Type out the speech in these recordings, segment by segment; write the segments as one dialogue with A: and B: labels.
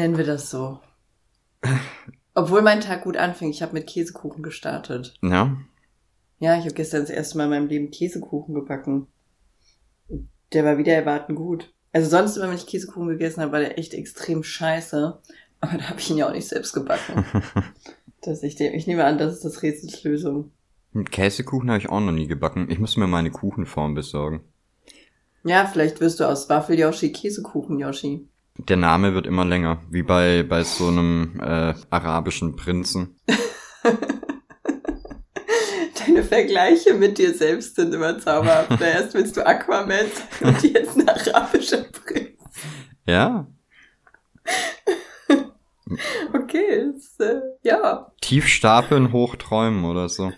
A: Nennen wir das so. Obwohl mein Tag gut anfing. Ich habe mit Käsekuchen gestartet.
B: Ja.
A: Ja, ich habe gestern das erste Mal in meinem Leben Käsekuchen gebacken. Der war wieder erwarten gut. Also sonst immer, wenn ich Käsekuchen gegessen habe, war der echt extrem scheiße. Aber da habe ich ihn ja auch nicht selbst gebacken. dass ich, dem, ich nehme an, das ist das Rätsels Lösung.
B: Mit Käsekuchen habe ich auch noch nie gebacken. Ich muss mir meine Kuchenform besorgen.
A: Ja, vielleicht wirst du aus Waffel-Yoshi Käsekuchen-Yoshi.
B: Der Name wird immer länger, wie bei, bei so einem äh, arabischen Prinzen.
A: Deine Vergleiche mit dir selbst sind immer zauberhaft. Erst willst du Aquaman und jetzt ein arabischer Prinz.
B: Ja.
A: Okay, ist, äh, ja.
B: Tief stapeln, hoch träumen oder so.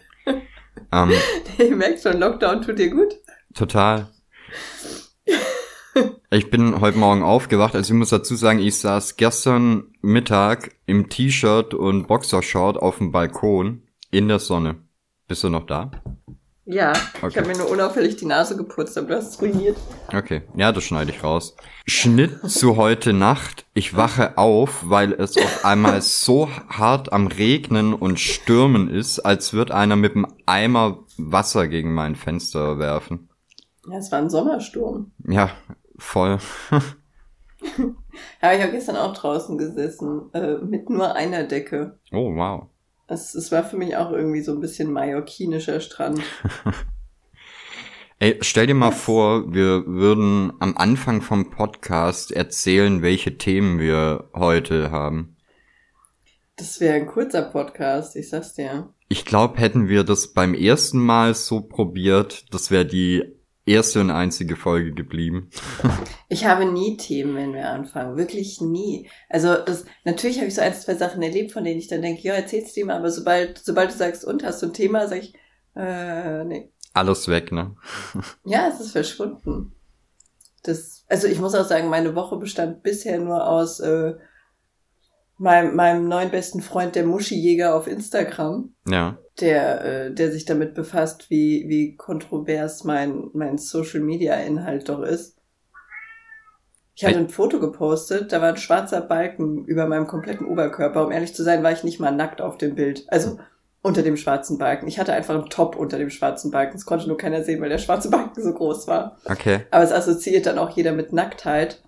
B: ähm,
A: Ich merke schon, Lockdown tut dir gut.
B: total. Ich bin heute Morgen aufgewacht, also ich muss dazu sagen, ich saß gestern Mittag im T-Shirt und Boxershort auf dem Balkon in der Sonne. Bist du noch da?
A: Ja, ich
B: Okay.
A: habe mir nur unauffällig die Nase geputzt, aber du hast es ruiniert.
B: Okay, ja, das schneide ich raus. Schnitt zu heute Nacht. Ich wache auf, weil es auf einmal so hart am Regnen und Stürmen ist, als wird einer mit einem Eimer Wasser gegen mein Fenster werfen.
A: Ja, es war ein Sommersturm.
B: Ja, voll.
A: Ja, ich habe gestern auch draußen gesessen, äh, mit nur einer Decke.
B: Oh, wow.
A: Es, es war für mich auch irgendwie so ein bisschen mallorquinischer Strand.
B: Ey, stell dir mal vor, wir würden am Anfang vom Podcast erzählen, welche Themen wir heute haben.
A: Das wäre ein kurzer Podcast, ich sag's dir.
B: Ich glaube, hätten wir das beim ersten Mal so probiert, das wäre die erste und einzige Folge geblieben.
A: Ich habe nie Themen, wenn wir anfangen. Wirklich nie. Also das, natürlich habe ich so ein, zwei Sachen erlebt, von denen ich dann denke, ja, erzähl's dir mal, aber sobald, sobald du sagst, und hast du ein Thema, sag ich, äh, nee.
B: Alles weg, ne?
A: Ja, es ist verschwunden. Das, also ich muss auch sagen, meine Woche bestand bisher nur aus äh, meinem, meinem neuen besten Freund, der Muschi-Jäger auf Instagram,
B: Ja.
A: der, äh, der sich damit befasst, wie, wie kontrovers mein, mein Social-Media-Inhalt doch ist. Ich hatte ein Foto gepostet, da war ein schwarzer Balken über meinem kompletten Oberkörper. Um ehrlich zu sein, war ich nicht mal nackt auf dem Bild. Also unter dem schwarzen Balken. Ich hatte einfach einen Top unter dem schwarzen Balken. Das konnte nur keiner sehen, weil der schwarze Balken so groß war.
B: Okay.
A: Aber es assoziiert dann auch jeder mit Nacktheit.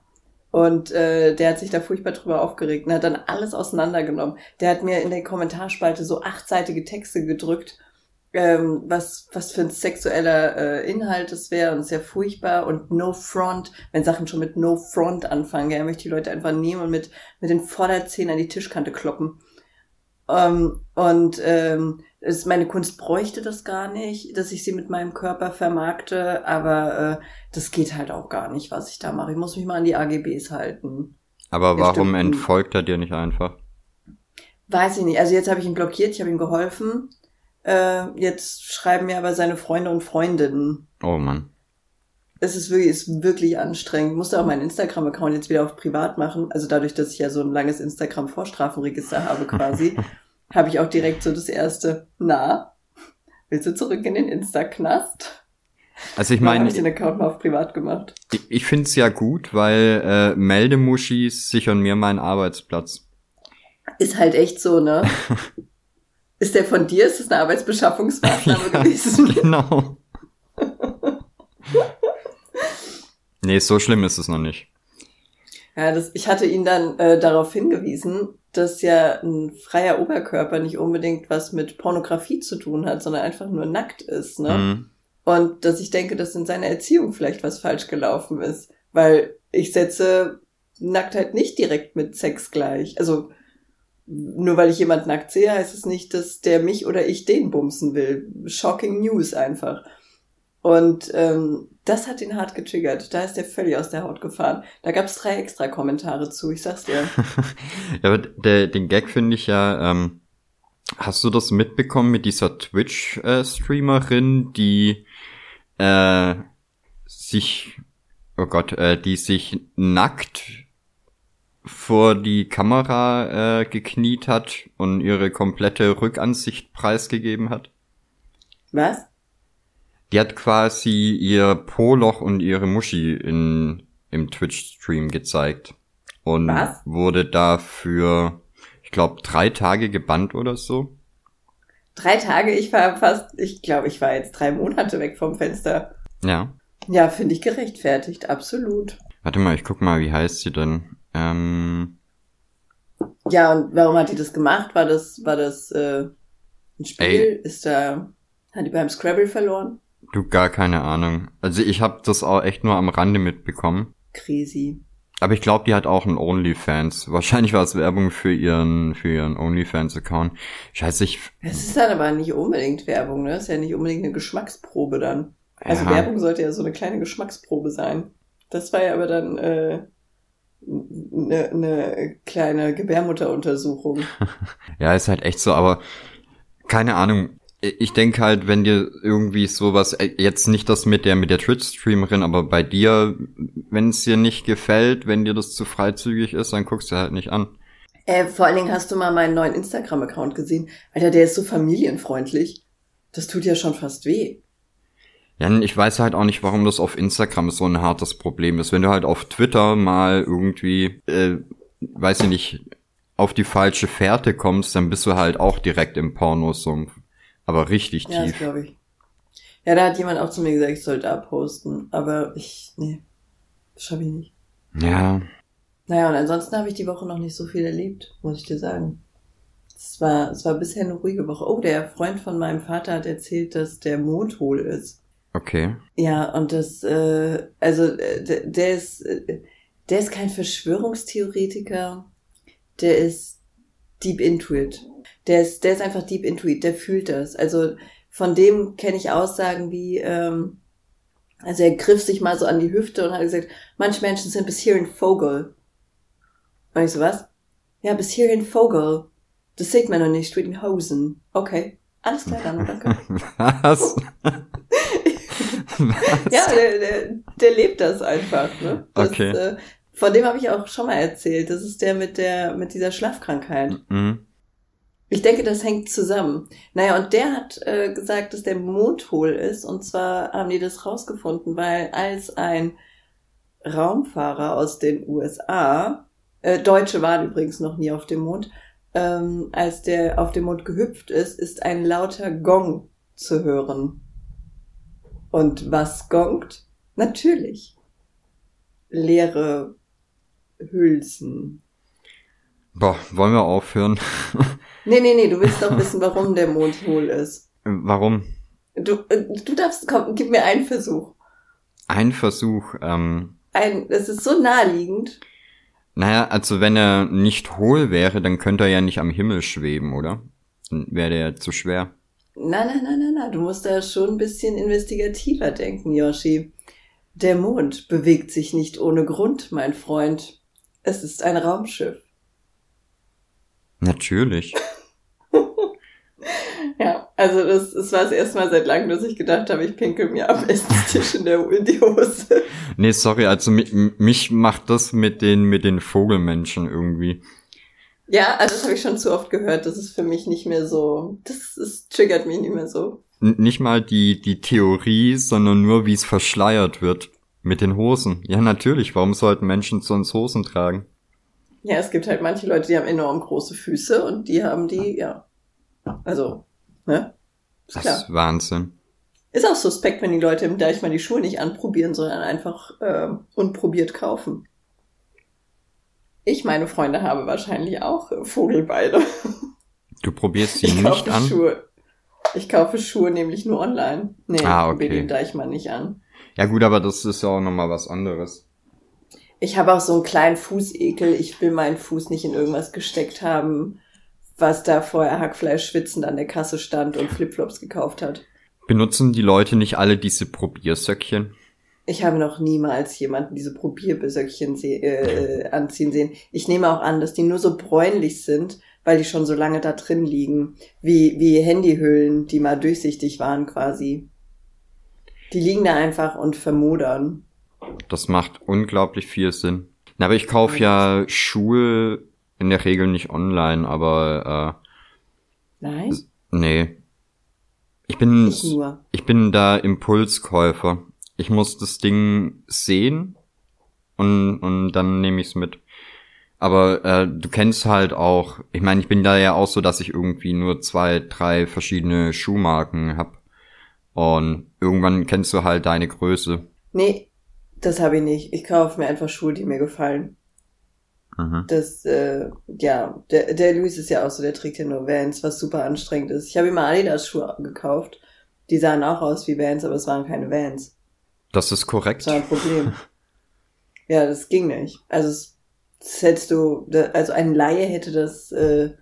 A: Und äh, der hat sich da furchtbar drüber aufgeregt und hat dann alles auseinandergenommen. Der hat mir in der Kommentarspalte so achtseitige Texte gedrückt, ähm, was, was für ein sexueller äh, Inhalt es wäre und sehr furchtbar und No Front, wenn Sachen schon mit No Front anfangen, er möchte die Leute einfach nehmen und mit, mit den Vorderzähnen an die Tischkante kloppen. Ähm, und ähm, es, meine Kunst bräuchte das gar nicht, dass ich sie mit meinem Körper vermarkte, aber äh, das geht halt auch gar nicht, was ich da mache. Ich muss mich mal an die AGBs halten.
B: Aber warum entfolgt er dir nicht einfach?
A: Weiß ich nicht. Also jetzt habe ich ihn blockiert, ich habe ihm geholfen. Äh, jetzt schreiben mir aber seine Freunde und Freundinnen.
B: Oh Mann.
A: Es ist wirklich, ist wirklich anstrengend. Ich musste auch meinen Instagram-Account jetzt wieder auf privat machen. Also dadurch, dass ich ja so ein langes Instagram-Vorstrafenregister habe quasi, habe ich auch direkt so das erste, na, willst du zurück in den Insta-Knast?
B: Also ich meine,
A: habe ich den Account mal auf privat gemacht.
B: ich, ich finde es ja gut, weil äh, Meldemuschis sichern mir meinen Arbeitsplatz.
A: Ist halt echt so, ne? Ist der von dir? Ist das eine Arbeitsbeschaffungsmaßnahme
B: Ja,
A: gewesen?
B: genau. Nee, so schlimm ist es noch nicht.
A: Ja, das, ich hatte ihn dann äh, darauf hingewiesen, dass ja ein freier Oberkörper nicht unbedingt was mit Pornografie zu tun hat, sondern einfach nur nackt ist, ne?
B: Mhm.
A: Und dass ich denke, dass in seiner Erziehung vielleicht was falsch gelaufen ist. Weil ich setze Nacktheit nicht direkt mit Sex gleich. Also nur weil ich jemand nackt sehe, heißt es nicht, dass der mich oder ich den bumsen will. Shocking News einfach. Und ähm, das hat ihn hart getriggert. Da ist er völlig aus der Haut gefahren. Da gab es drei extra Kommentare zu, ich sag's dir.
B: Ja, aber der, den Gag finde ich ja, ähm, hast du das mitbekommen mit dieser Twitch-Streamerin, die äh, sich, oh Gott, äh, die sich nackt vor die Kamera äh, gekniet hat und ihre komplette Rückansicht preisgegeben hat?
A: Was?
B: Die hat quasi ihr Poloch und ihre Muschi in, im Twitch-Stream gezeigt. und
A: Was?
B: wurde dafür, ich glaube, drei Tage gebannt oder so.
A: Drei Tage, ich war fast, ich glaube, ich war jetzt drei Monate weg vom Fenster.
B: Ja.
A: Ja, finde ich gerechtfertigt, absolut.
B: Warte mal, ich guck mal, wie heißt sie denn? Ähm,
A: Ja, und warum hat die das gemacht? War das, war das äh, ein Spiel?
B: Ey.
A: Ist da, hat die beim Scrabble verloren?
B: Du gar keine Ahnung. Also ich habe das auch echt nur am Rande mitbekommen.
A: Crazy.
B: Aber ich glaube, die hat auch einen OnlyFans. Wahrscheinlich war es Werbung für ihren, für ihren OnlyFans-Account. Scheiße, ich.
A: Es ist dann aber nicht unbedingt Werbung, ne? Ist ja nicht unbedingt eine Geschmacksprobe dann. Also
B: ja,
A: Werbung sollte ja so eine kleine Geschmacksprobe sein. Das war ja aber dann äh, eine, eine kleine Gebärmutteruntersuchung.
B: Ja, ist halt echt so, aber keine Ahnung. Ich denke halt, wenn dir irgendwie sowas, äh, jetzt nicht das mit der, mit der Twitch-Streamerin, aber bei dir, wenn es dir nicht gefällt, wenn dir das zu freizügig ist, dann guckst du halt nicht an.
A: Äh, vor allen Dingen hast du mal meinen neuen Instagram-Account gesehen. Alter, der ist so familienfreundlich. Das tut ja schon fast weh.
B: Ja, ich weiß halt auch nicht, warum das auf Instagram so ein hartes Problem ist. Wenn du halt auf Twitter mal irgendwie, äh, weiß ich nicht, auf die falsche Fährte kommst, dann bist du halt auch direkt im Pornosumpf. Aber richtig
A: Ja, das
B: tief.
A: glaube ich. Ja, da hat jemand auch zu mir gesagt, ich sollte abposten. Aber ich, nee, schaffe ich nicht.
B: Ja,
A: Naja, und ansonsten habe ich die Woche noch nicht so viel erlebt, muss ich dir sagen. Es war, es war bisher eine ruhige Woche. Oh, der Freund von meinem Vater hat erzählt, dass der Mond hohl ist.
B: okay.
A: Ja, und das, äh, also äh, der, der ist, äh, der ist kein Verschwörungstheoretiker, der ist deep into it. Der ist, der ist einfach deep into it, der fühlt das. Also von dem kenne ich Aussagen wie, ähm, also er griff sich mal so an die Hüfte und hat gesagt, manche Menschen sind bis hierhin Vogel. Und ich so, was? Ja, bis hierhin Vogel. Das sieht man noch nicht mit den Hosen. Okay. Alles klar, dann, danke.
B: Was?
A: Ja, der, der, der lebt das einfach. Ne? Das,
B: Okay.
A: Äh, von dem habe ich auch schon mal erzählt. Das ist der mit der mit dieser Schlafkrankheit.
B: Mhm.
A: Ich denke, das hängt zusammen. Naja, und der hat äh, gesagt, dass der Mond hohl ist. Und zwar haben die das rausgefunden, weil als ein Raumfahrer aus den USA, äh, Deutsche waren übrigens noch nie auf dem Mond, ähm, als der auf dem Mond gehüpft ist, ist ein lauter Gong zu hören. Und was gongt? Natürlich. Leere Hülsen.
B: Boah, wollen wir aufhören?
A: Nee, nee, nee, du willst doch wissen, warum der Mond hohl ist.
B: Warum?
A: Du, äh, du darfst, komm, gib mir einen Versuch.
B: Ein Versuch, ähm,
A: Ein, es ist so naheliegend.
B: naja, also wenn er nicht hohl wäre, dann könnte er ja nicht am Himmel schweben, oder? Dann wäre der ja zu schwer.
A: Nein, nein, nein, nein, nein, du musst da schon ein bisschen investigativer denken, Yoshi. Der Mond bewegt sich nicht ohne Grund, mein Freund. Es ist ein Raumschiff.
B: Natürlich.
A: Ja, also das, das war das erste Mal seit langem, dass ich gedacht habe, ich pinkel mir am Esstisch in, der, in die Hose.
B: Nee, sorry, also mi mich macht das mit den, mit den Vogelmenschen irgendwie.
A: Ja, also das habe ich schon zu oft gehört. Das ist für mich nicht mehr so. Das, das triggert mich nicht mehr so.
B: N nicht mal die, die Theorie, sondern nur, wie es verschleiert wird. Mit den Hosen. Ja, natürlich. Warum sollten Menschen sonst Hosen tragen?
A: Ja, es gibt halt manche Leute, die haben enorm große Füße und die haben die, ja. Also, ne? Ist
B: Das
A: klar.
B: ist Wahnsinn.
A: Ist auch suspekt, wenn die Leute im Deich mal die Schuhe nicht anprobieren, sondern einfach ähm, unprobiert kaufen. Ich, meine Freunde, habe wahrscheinlich auch äh, Vogelbeine.
B: Du probierst sie
A: Ich
B: nicht
A: kaufe
B: an?
A: Schuhe. Ich kaufe Schuhe nämlich nur online. Nee,
B: Ah,
A: ich probiere
B: okay.
A: den Deichmann nicht an.
B: Ja gut, aber das ist ja auch nochmal was anderes.
A: Ich habe auch so einen kleinen Fußekel. Ich will meinen Fuß nicht in irgendwas gesteckt haben, was da vorher Hackfleisch schwitzend an der Kasse stand und Flipflops gekauft hat.
B: Benutzen die Leute nicht alle diese Probiersöckchen?
A: Ich habe noch niemals jemanden diese Probierbesöckchen äh, anziehen sehen. Ich nehme auch an, dass die nur so bräunlich sind, weil die schon so lange da drin liegen. Wie, wie Handyhüllen, die mal durchsichtig waren quasi. Die liegen da einfach und vermodern.
B: Das macht unglaublich viel Sinn. Na, aber ich kaufe ja Schuhe in der Regel nicht online, aber
A: Nein?
B: äh, nee. Ich bin
A: Ich
B: ich bin da Impulskäufer. Ich muss das Ding sehen und und dann nehme ich's mit. Aber äh, du kennst halt auch, ich meine, ich bin da ja auch so, dass ich irgendwie nur zwei, drei verschiedene Schuhmarken hab. Und irgendwann kennst du halt deine Größe.
A: Nee, das habe ich nicht. Ich kaufe mir einfach Schuhe, die mir gefallen.
B: Mhm.
A: Das, äh, ja, der, der Luis ist ja auch so, der trägt ja nur Vans, was super anstrengend ist. Ich habe ihm mal Adidas-Schuhe gekauft. Die sahen auch aus wie Vans, aber es waren keine Vans.
B: Das ist korrekt.
A: Das war ein Problem. ja, das ging nicht. Also es, das hättest du, also ein Laie hätte das äh,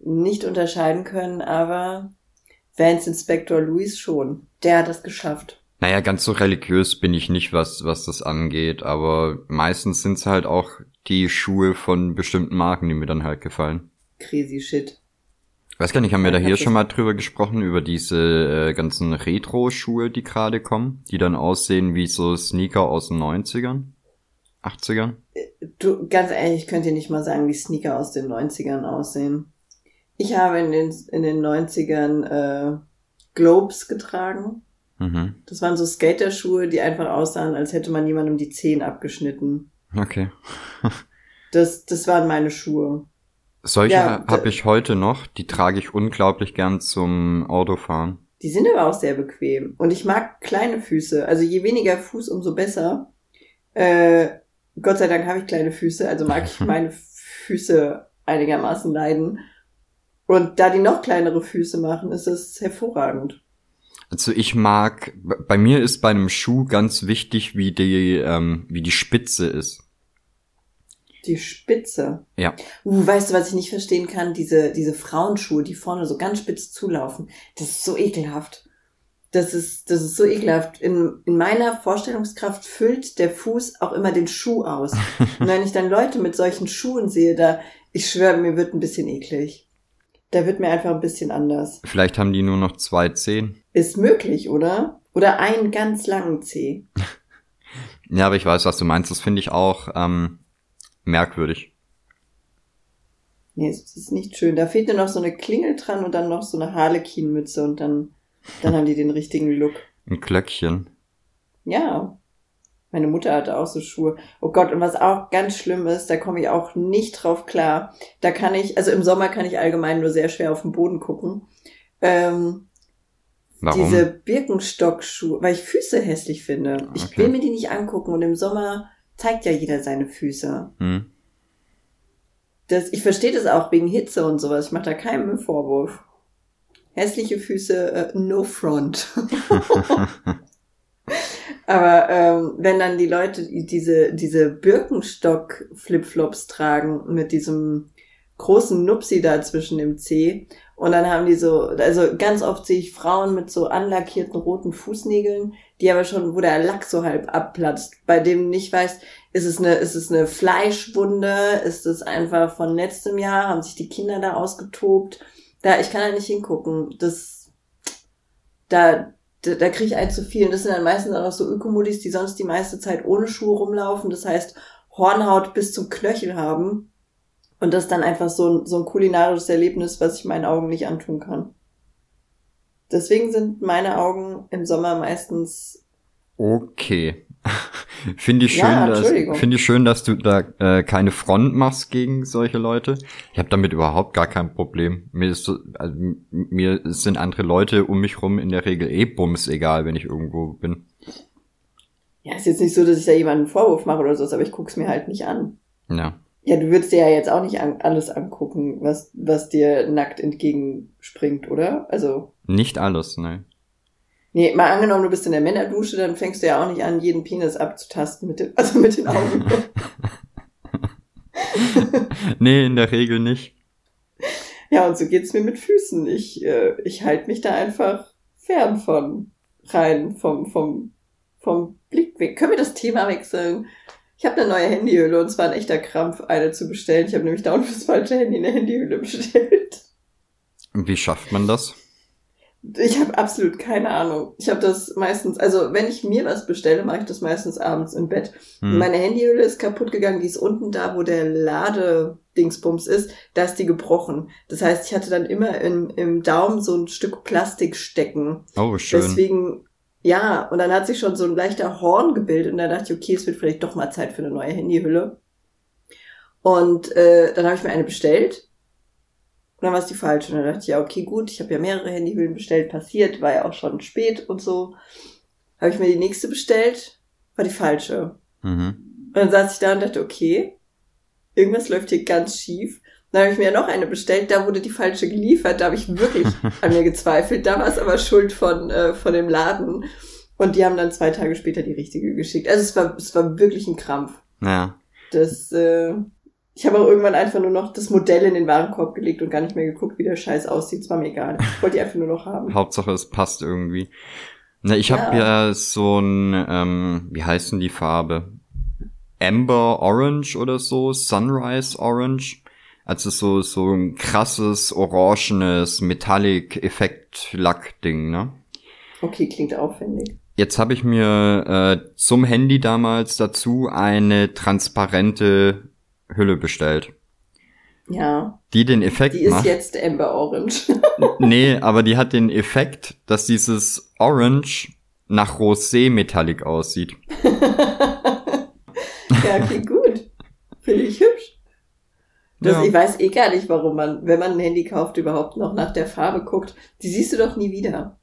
A: nicht unterscheiden können, aber Vans Inspector Louis schon. Der hat das geschafft.
B: Naja, ganz so religiös bin ich nicht, was, was das angeht, aber meistens sind es halt auch die Schuhe von bestimmten Marken, die mir dann halt gefallen.
A: Crazy shit.
B: Ich weiß gar nicht, haben wir da hier schon mal drüber gesprochen, über diese äh, ganzen Retro-Schuhe, die gerade kommen, die dann aussehen wie so Sneaker aus den 90ern, 80ern?
A: Du, ganz ehrlich, ich könnte dir nicht mal sagen, wie Sneaker aus den 90ern aussehen. Ich habe in den, in den 90ern äh, Globes getragen.
B: Mhm.
A: Das waren so Skaterschuhe, die einfach aussahen, als hätte man jemandem die Zehen abgeschnitten.
B: Okay.
A: Das, das waren meine Schuhe.
B: Solche
A: Ja,
B: habe ich heute noch, die trage ich unglaublich gern zum Autofahren.
A: Die sind aber auch sehr bequem. Und ich mag kleine Füße. Also je weniger Fuß, umso besser. Äh, Gott sei Dank habe ich kleine Füße, also mag ich meine Füße einigermaßen leiden. Und da die noch kleinere Füße machen, ist das hervorragend.
B: Also ich mag, bei mir ist bei einem Schuh ganz wichtig, wie die, ähm, wie die Spitze ist.
A: Die Spitze.
B: Ja.
A: Uh, weißt du, was ich nicht verstehen kann? Diese, diese Frauenschuhe, die vorne so ganz spitz zulaufen. Das ist so ekelhaft. Das ist, das ist so ekelhaft. In, in meiner Vorstellungskraft füllt der Fuß auch immer den Schuh aus. Und wenn ich dann Leute mit solchen Schuhen sehe, da, ich schwöre, mir wird ein bisschen eklig. Da wird mir einfach ein bisschen anders.
B: Vielleicht haben die nur noch zwei Zehen.
A: Ist möglich, oder? Oder einen ganz langen Zeh.
B: Ja, aber ich weiß, was du meinst. Das finde ich auch ähm, merkwürdig.
A: Nee, es ist nicht schön. Da fehlt nur noch so eine Klingel dran und dann noch so eine Harlequin-Mütze und dann, dann haben die den richtigen Look.
B: Ein Glöckchen.
A: Ja. Meine Mutter hatte auch so Schuhe. Oh Gott, und was auch ganz schlimm ist, da komme ich auch nicht drauf klar. Da kann ich, also im Sommer kann ich allgemein nur sehr schwer auf den Boden gucken. Ähm,
B: Warum?
A: diese Birkenstock-Schuhe, weil ich Füße hässlich finde. Ich
B: Okay.
A: will mir die nicht angucken und im Sommer zeigt ja jeder seine Füße.
B: Hm.
A: Das, ich verstehe das auch wegen Hitze und sowas. Ich mache da keinem einen Vorwurf. Hässliche Füße, äh, no front. Aber ähm, wenn dann die Leute diese, diese Birkenstock-Flipflops tragen mit diesem großen Nupsi da zwischen dem C und dann haben die so, also ganz oft sehe ich Frauen mit so anlackierten roten Fußnägeln, die aber schon, wo der Lack so halb abplatzt, bei dem nicht weißt, ist es eine, ist es eine Fleischwunde, ist es einfach von letztem Jahr, haben sich die Kinder da ausgetobt, da, ich kann da nicht hingucken, das, da, da, da kriege ich ein zu viel. Und das sind dann meistens auch so Ökomodis, die sonst die meiste Zeit ohne Schuhe rumlaufen. Das heißt, Hornhaut bis zum Knöchel haben. Und das ist dann einfach so ein, so ein kulinarisches Erlebnis, was ich meinen Augen nicht antun kann. Deswegen sind meine Augen im Sommer meistens,
B: Okay. Finde ich schön,
A: Ja,
B: dass finde ich schön, dass du da äh, keine Front machst gegen solche Leute. Ich habe damit überhaupt gar kein Problem. Mir ist so, also, mir sind andere Leute um mich rum in der Regel eh bums egal, wenn ich irgendwo bin.
A: ja, ist jetzt nicht so, dass ich da jemanden einen Vorwurf mache oder so, aber ich guck's mir halt nicht an.
B: Ja.
A: Ja, du würdest dir ja jetzt auch nicht an, alles angucken, was, was dir nackt entgegenspringt, oder? Also,
B: Nicht alles, ne.
A: Nee, mal angenommen, du bist in der Männerdusche, dann fängst du ja auch nicht an, jeden Penis abzutasten mit den, also mit den Augen.
B: nee, in der Regel nicht.
A: ja, und so geht's mir mit Füßen. Ich, äh, ich halte mich da einfach fern von, rein vom, vom, vom Blickweg. Können wir das Thema wechseln? Ich habe eine neue Handyhülle und zwar ein echter Krampf, eine zu bestellen. Ich habe nämlich dauernd fürs falsche Handy eine Handyhülle bestellt.
B: Wie schafft man das?
A: Ich habe absolut keine Ahnung. Ich habe das meistens, also wenn ich mir was bestelle, mache ich das meistens abends im Bett.
B: Hm.
A: Meine Handyhülle ist kaputt gegangen, die ist unten da, wo der Ladedingsbums ist, da ist die gebrochen. Das heißt, ich hatte dann immer in, im Daumen so ein Stück Plastik stecken.
B: Oh, schön.
A: Deswegen, ja, und dann hat sich schon so ein leichter Horn gebildet und da dachte ich, okay, es wird vielleicht doch mal Zeit für eine neue Handyhülle. Und äh, dann habe ich mir eine bestellt. Und dann war es die falsche. Und dann dachte ich, ja, okay, gut, ich habe ja mehrere Handyhüllen bestellt, passiert, war ja auch schon spät und so. Habe ich mir die nächste bestellt, war die falsche.
B: Mhm.
A: Und dann saß ich da und dachte, okay, irgendwas läuft hier ganz schief. Dann habe ich mir ja noch eine bestellt, da wurde die falsche geliefert, da habe ich wirklich an mir gezweifelt. Da war es aber Schuld von, äh, von dem Laden. Und die haben dann zwei Tage später die richtige geschickt. Also es war, es war wirklich ein Krampf.
B: Ja.
A: Das, äh, ich habe auch irgendwann einfach nur noch das Modell in den Warenkorb gelegt und gar nicht mehr geguckt, wie der Scheiß aussieht. Es war mir egal. Ich wollte die einfach nur noch haben.
B: Hauptsache es passt irgendwie. Na, ich habe
A: Ja.
B: ja so ein, ähm, wie heißt denn die Farbe? Amber Orange oder so, Sunrise Orange. Also so, so ein krasses, orangenes Metallic-Effekt-Lack-Ding, ne?
A: Okay, klingt aufwendig.
B: Jetzt habe ich mir äh, zum Handy damals dazu eine transparente Hülle bestellt.
A: Ja,
B: Die den Effekt
A: die ist
B: macht.
A: jetzt Amber Orange.
B: Nee, aber die hat den Effekt, dass dieses Orange nach Rosé Metallic aussieht.
A: ja, klingt gut. Finde ich hübsch. Das,
B: Ja.
A: Ich weiß eh gar nicht, warum man, wenn man ein Handy kauft, überhaupt noch nach der Farbe guckt. Die siehst du doch nie wieder.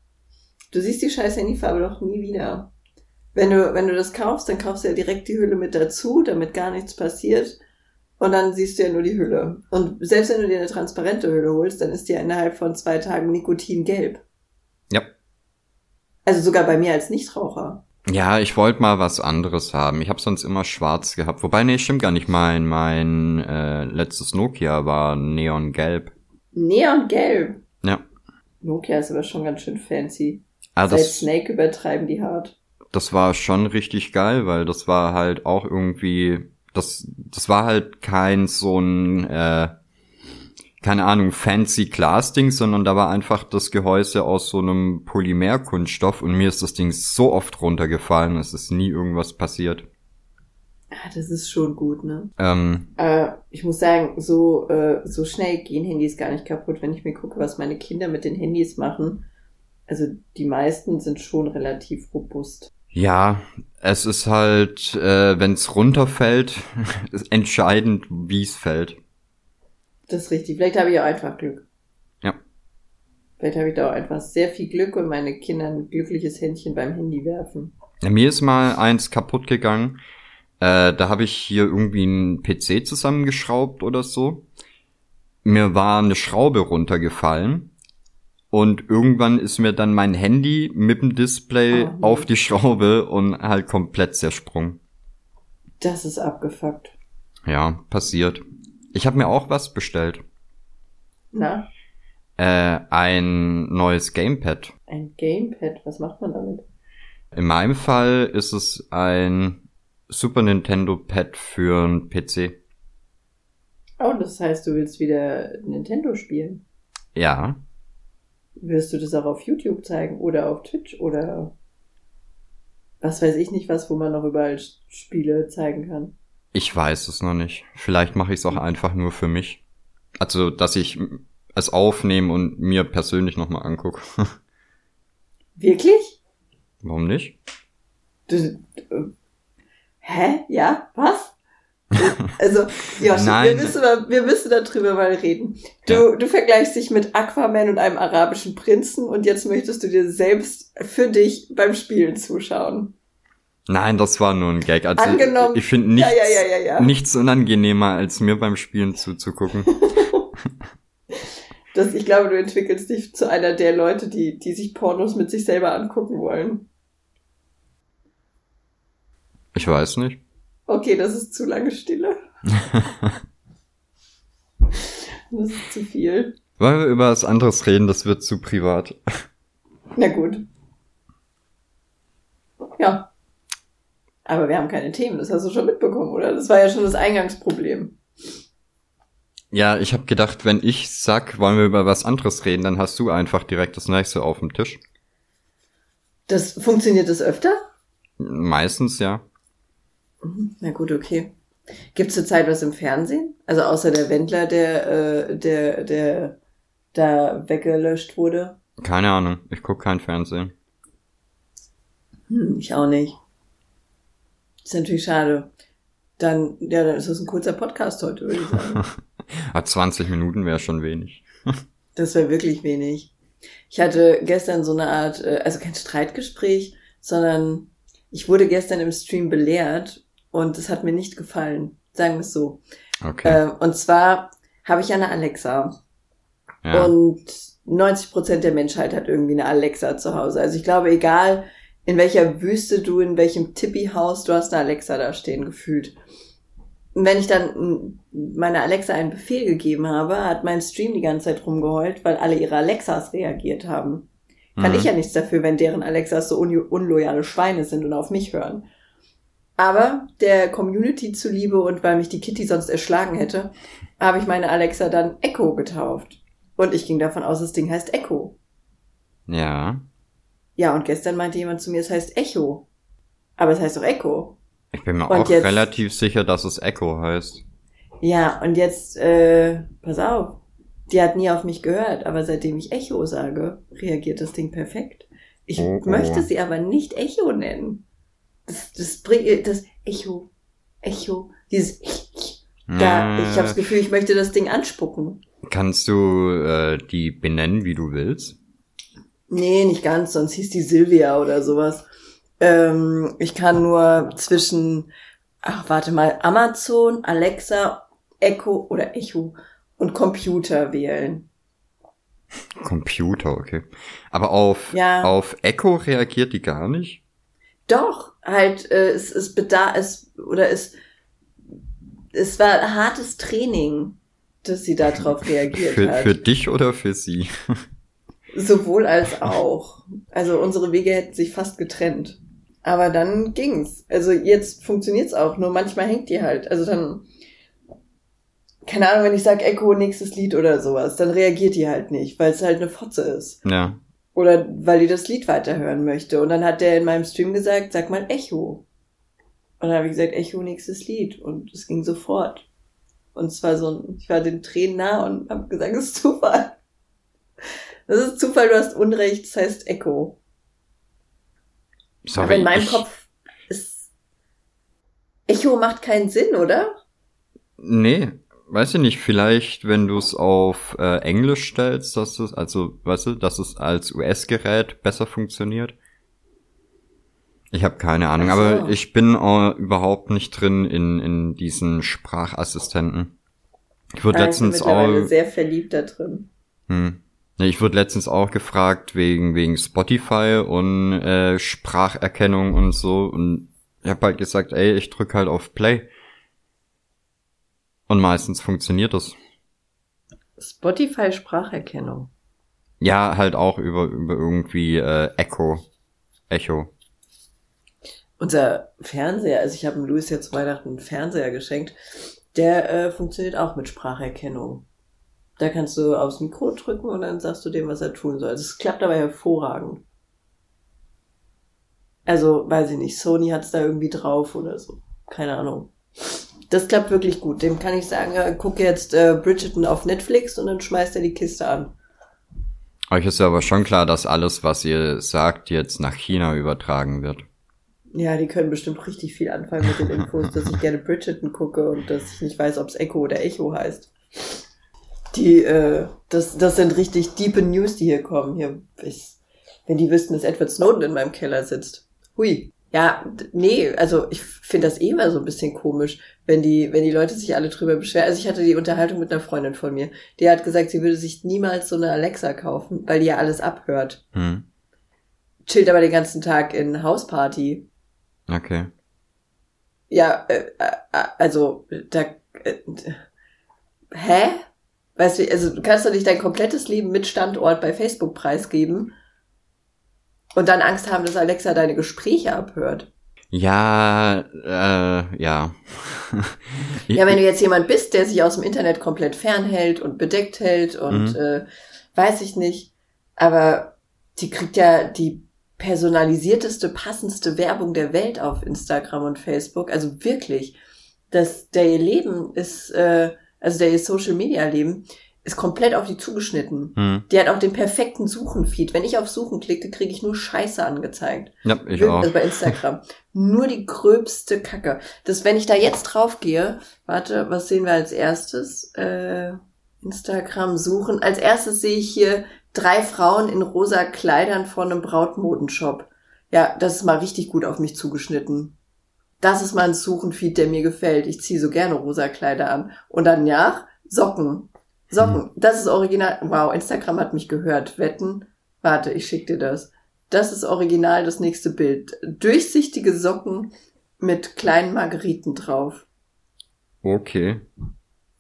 A: Du siehst die scheiß Handyfarbe doch nie wieder. Wenn du, wenn du das kaufst, dann kaufst du ja direkt die Hülle mit dazu, damit gar nichts passiert. Und dann siehst du ja nur die Hülle. Und selbst wenn du dir eine transparente Hülle holst, dann ist die ja innerhalb von zwei Tagen Nikotingelb.
B: Ja.
A: Also sogar bei mir als Nichtraucher.
B: Ja, ich wollte mal was anderes haben. Ich habe sonst immer schwarz gehabt. Wobei, nee, stimmt gar nicht. Mein, mein äh, letztes Nokia war neongelb.
A: Neongelb.
B: Ja.
A: Nokia ist aber schon ganz schön fancy.
B: Ah,
A: Seit
B: das,
A: Snake übertreiben die hart.
B: das war schon richtig geil, weil das war halt auch irgendwie, das, das war halt kein so ein, äh, keine Ahnung, fancy Glas-Ding, sondern da war einfach das Gehäuse aus so einem Polymerkunststoff und mir ist das Ding so oft runtergefallen, es ist nie irgendwas passiert.
A: Ah, das ist schon gut, ne?
B: Ähm,
A: Äh, ich muss sagen, so, äh, so schnell gehen Handys gar nicht kaputt, wenn ich mir gucke, was meine Kinder mit den Handys machen. Also die meisten sind schon relativ robust.
B: Ja, es ist halt, äh, wenn es runterfällt, ist entscheidend, wie es fällt.
A: Das ist richtig. Vielleicht habe ich auch einfach Glück.
B: Ja.
A: Vielleicht habe ich da auch einfach sehr viel Glück und meine Kinder ein glückliches Händchen beim Handy werfen.
B: Ja, mir ist mal eins kaputt gegangen. Äh, da habe ich hier irgendwie einen PC zusammengeschraubt oder so. Mir war eine Schraube runtergefallen. Und irgendwann ist mir dann mein Handy mit dem Display
A: nee.
B: auf die Schraube und halt komplett zersprungen.
A: Das ist abgefuckt.
B: Ja, passiert. Ich habe mir auch was bestellt.
A: Na,
B: Äh, ein neues Gamepad.
A: ein Gamepad, was macht man damit?
B: In meinem Fall ist es ein Super Nintendo Pad für einen PC.
A: Oh, das heißt, du willst wieder Nintendo spielen.
B: Ja,
A: Wirst du das auch auf YouTube zeigen oder auf Twitch oder was weiß ich nicht was, wo man noch überall Spiele zeigen kann?
B: Ich weiß es noch nicht. Vielleicht mache ich es auch einfach nur für mich. Also, dass ich es aufnehme und mir persönlich nochmal angucke.
A: Wirklich?
B: Warum nicht?
A: Du, du, hä? Ja? Was? Also, Josh, wir
B: Nein.
A: müssen, mal, wir müssen darüber mal reden. Du,
B: Ja.
A: du vergleichst dich mit Aquaman und einem arabischen Prinzen und jetzt möchtest du dir selbst für dich beim Spielen zuschauen.
B: Nein, das war nur ein Gag. Also,
A: Angenommen-
B: ich finde nichts,
A: ja, ja, ja.
B: nichts unangenehmer, als mir beim Spielen zuzugucken.
A: Das, ich glaube, du entwickelst dich zu einer der Leute, die, die sich Pornos mit sich selber angucken wollen.
B: Ich weiß nicht.
A: Okay, das ist zu lange Stille. Das ist zu viel.
B: Wollen wir über was anderes reden? Das wird zu privat.
A: Na gut. Ja. Aber wir haben keine Themen, das hast du schon mitbekommen, oder? Das war ja schon das Eingangsproblem.
B: Ja, ich habe gedacht, wenn ich sag, wollen wir über was anderes reden, dann hast du einfach direkt das nächste auf dem Tisch.
A: Das funktioniert das öfter?
B: Meistens ja.
A: Mhm, Na gut, okay. Gibt es zurzeit was im Fernsehen? Also außer der Wendler, der, äh, der, der da weggelöscht wurde?
B: Keine Ahnung. Ich guck kein Fernsehen.
A: Hm, ich auch nicht. Ist natürlich schade. Dann, ja, dann ist das ein kurzer Podcast heute, würde ich sagen.
B: 20 Minuten wäre schon wenig.
A: das wäre wirklich wenig. Ich hatte gestern so eine Art, äh, also kein Streitgespräch, sondern ich wurde gestern im Stream belehrt und es hat mir nicht gefallen. Sagen wir es so. Okay. Äh, und zwar habe ich eine Alexa. Ja. Und 90 Prozent der Menschheit hat irgendwie eine Alexa zu Hause. Also ich glaube, egal in welcher Wüste du, in welchem Tippi-Haus, du hast eine Alexa da stehen gefühlt. Und wenn ich dann meiner Alexa einen Befehl gegeben habe, hat mein Stream die ganze Zeit rumgeheult, weil alle ihre Alexas reagiert haben. Kann mhm. ich ja nichts dafür, wenn deren Alexas so un unloyale Schweine sind und auf mich hören. Aber der Community zuliebe und weil mich die Kitty sonst erschlagen hätte, habe ich meine Alexa dann Echo getauft. Und ich ging davon aus, das Ding heißt Echo.
B: Ja.
A: Ja, und gestern meinte jemand zu mir, es heißt Echo. Aber es heißt doch Echo.
B: Ich bin mir und auch jetzt, relativ sicher, dass es Echo heißt.
A: Ja, und jetzt, äh, pass auf. Die hat nie auf mich gehört, aber seitdem ich Echo sage, reagiert das Ding perfekt. Ich oh, oh. möchte sie aber nicht Echo nennen. Das, das bringt, das Echo, Echo, dieses, da, ich habe das Gefühl, ich möchte das Ding anspucken.
B: Kannst du äh, die benennen, wie du willst?
A: Nee, nicht ganz, sonst hieß die Silvia oder sowas. Ähm, ich kann nur zwischen, ach, warte mal, Amazon, Alexa, Echo oder Echo und Computer wählen.
B: Computer, okay. Aber auf, ja. auf Echo reagiert die gar nicht?
A: Doch, halt, äh, es, es bedarf, es, oder es, es war hartes Training, dass sie darauf reagiert
B: für,
A: hat.
B: Für dich oder für sie?
A: Sowohl als auch. Also unsere Wege hätten sich fast getrennt. Aber dann ging's. Also jetzt funktioniert's auch, nur manchmal hängt die halt. Also dann, keine Ahnung, wenn ich sag Echo, nächstes Lied oder sowas, dann reagiert die halt nicht, weil es halt eine Fotze ist.
B: Ja.
A: Oder weil die das Lied weiterhören möchte. Und dann hat der in meinem Stream gesagt, sag mal Echo. Und dann habe ich gesagt, Echo, nächstes Lied. Und es ging sofort. Und zwar so ein, ich war den Tränen nah und habe gesagt, es ist Zufall. Das ist Zufall, du hast Unrecht, das heißt Echo. Sorry, Aber in meinem ich... Kopf ist Echo macht keinen Sinn, oder?
B: Nee, weiß ich nicht, vielleicht, wenn du es auf äh, Englisch stellst, dass es, also, weißt du, dass es als US-Gerät besser funktioniert. Ich habe keine Ahnung, so. aber ich bin äh, überhaupt nicht drin in, in diesen Sprachassistenten. Ich wurde letztens ich bin auch
A: sehr verliebt da drin.
B: Hm. Ich wurde letztens auch gefragt wegen wegen Spotify und äh, Spracherkennung und so und ich habe halt gesagt, ey, ich drück halt auf Play. Und meistens funktioniert das.
A: Spotify Spracherkennung.
B: Ja, halt auch über über irgendwie äh, Echo. Echo.
A: Unser Fernseher, also ich habe Louis jetzt Weihnachten einen Fernseher geschenkt, der äh, funktioniert auch mit Spracherkennung. Da kannst du aufs Mikro drücken und dann sagst du dem, was er tun soll. Also es klappt aber hervorragend. Also, weiß ich nicht, Sony hat es da irgendwie drauf oder so. Keine Ahnung. Das klappt wirklich gut. Dem kann ich sagen, äh, guck jetzt äh, Bridgerton auf Netflix und dann schmeißt er die Kiste an.
B: Euch ist aber schon klar, dass alles, was ihr sagt, jetzt nach China übertragen wird.
A: Ja, die können bestimmt richtig viel anfangen mit den Infos, dass ich gerne Bridgerton gucke und dass ich nicht weiß, ob es Echo oder Echo heißt. Die, äh, das, das sind richtig diepe News, die hier kommen. Hier, ich, wenn die wüssten, dass Edward Snowden in meinem Keller sitzt. Hui. Ja, nee, also ich finde das eh immer so ein bisschen komisch, wenn die, wenn die Leute sich alle drüber beschweren. Also ich hatte die Unterhaltung mit einer Freundin von mir, die hat gesagt, sie würde sich niemals so eine Alexa kaufen, weil die ja alles abhört. Hm. Chillt aber den ganzen Tag in Hausparty.
B: Okay.
A: Ja, äh, äh, also da. Äh, hä? Weißt du, also du kannst doch nicht dein komplettes Leben mit Standort bei Facebook preisgeben und dann Angst haben, dass Alexa deine Gespräche abhört.
B: Ja, äh, ja.
A: ja, wenn du jetzt jemand bist, der sich aus dem Internet komplett fernhält und bedeckt hält und mhm. äh, weiß ich nicht, aber die kriegt ja die personalisierteste, passendste Werbung der Welt auf Instagram und Facebook. Also wirklich, dass der ihr Leben ist, äh, also der ihr Social Media Leben ist komplett auf die zugeschnitten.
B: Hm.
A: Die hat auch den perfekten Suchenfeed. Wenn ich auf Suchen klicke, kriege ich nur Scheiße angezeigt.
B: Ja, ich auch.
A: Also bei Instagram. nur die gröbste Kacke. Das, wenn ich da jetzt drauf gehe, warte, was sehen wir als erstes? Äh, Instagram suchen. Als erstes sehe ich hier drei Frauen in rosa Kleidern vor einem Brautmodenshop. Ja, das ist mal richtig gut auf mich zugeschnitten. Das ist mal ein Suchenfeed, der mir gefällt. Ich ziehe so gerne rosa Kleider an. Und danach Socken. Socken. Das ist original. Wow, Instagram hat mich gehört. Wetten. Warte, ich schick dir das. Das ist original das nächste Bild. Durchsichtige Socken mit kleinen Margeriten drauf.
B: Okay.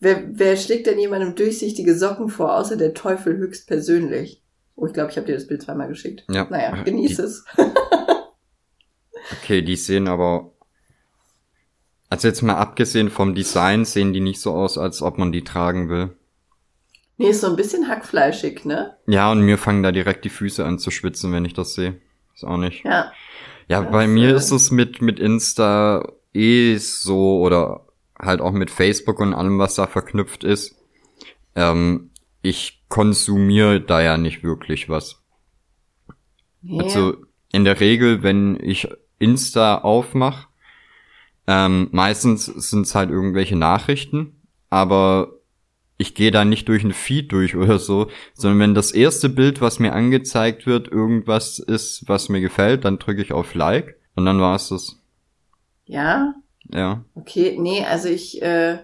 A: Wer, wer schlägt denn jemandem durchsichtige Socken vor, außer der Teufel höchstpersönlich? Oh, ich glaube, ich habe dir das Bild zweimal geschickt.
B: Ja.
A: Naja, genieß
B: Die-
A: es.
B: Okay, die sehen aber. Also jetzt mal abgesehen vom Design sehen die nicht so aus, als ob man die tragen will.
A: Nee, ist so ein bisschen hackfleischig, ne?
B: Ja, und mir fangen da direkt die Füße an zu schwitzen, wenn ich das sehe. Ist auch nicht.
A: Ja.
B: Ja,
A: Das,
B: bei mir
A: äh,
B: ist es mit, mit Insta eh so oder halt auch mit Facebook und allem, was da verknüpft ist. Ähm, ich konsumiere da ja nicht wirklich was.
A: Nee.
B: Also in der Regel, wenn ich Insta aufmache, ähm, meistens sind es halt irgendwelche Nachrichten, aber ich gehe da nicht durch einen Feed durch oder so, sondern wenn das erste Bild, was mir angezeigt wird, irgendwas ist, was mir gefällt, dann drücke ich auf Like und dann war es das.
A: ja,
B: Ja.
A: okay. Nee, also ich, äh,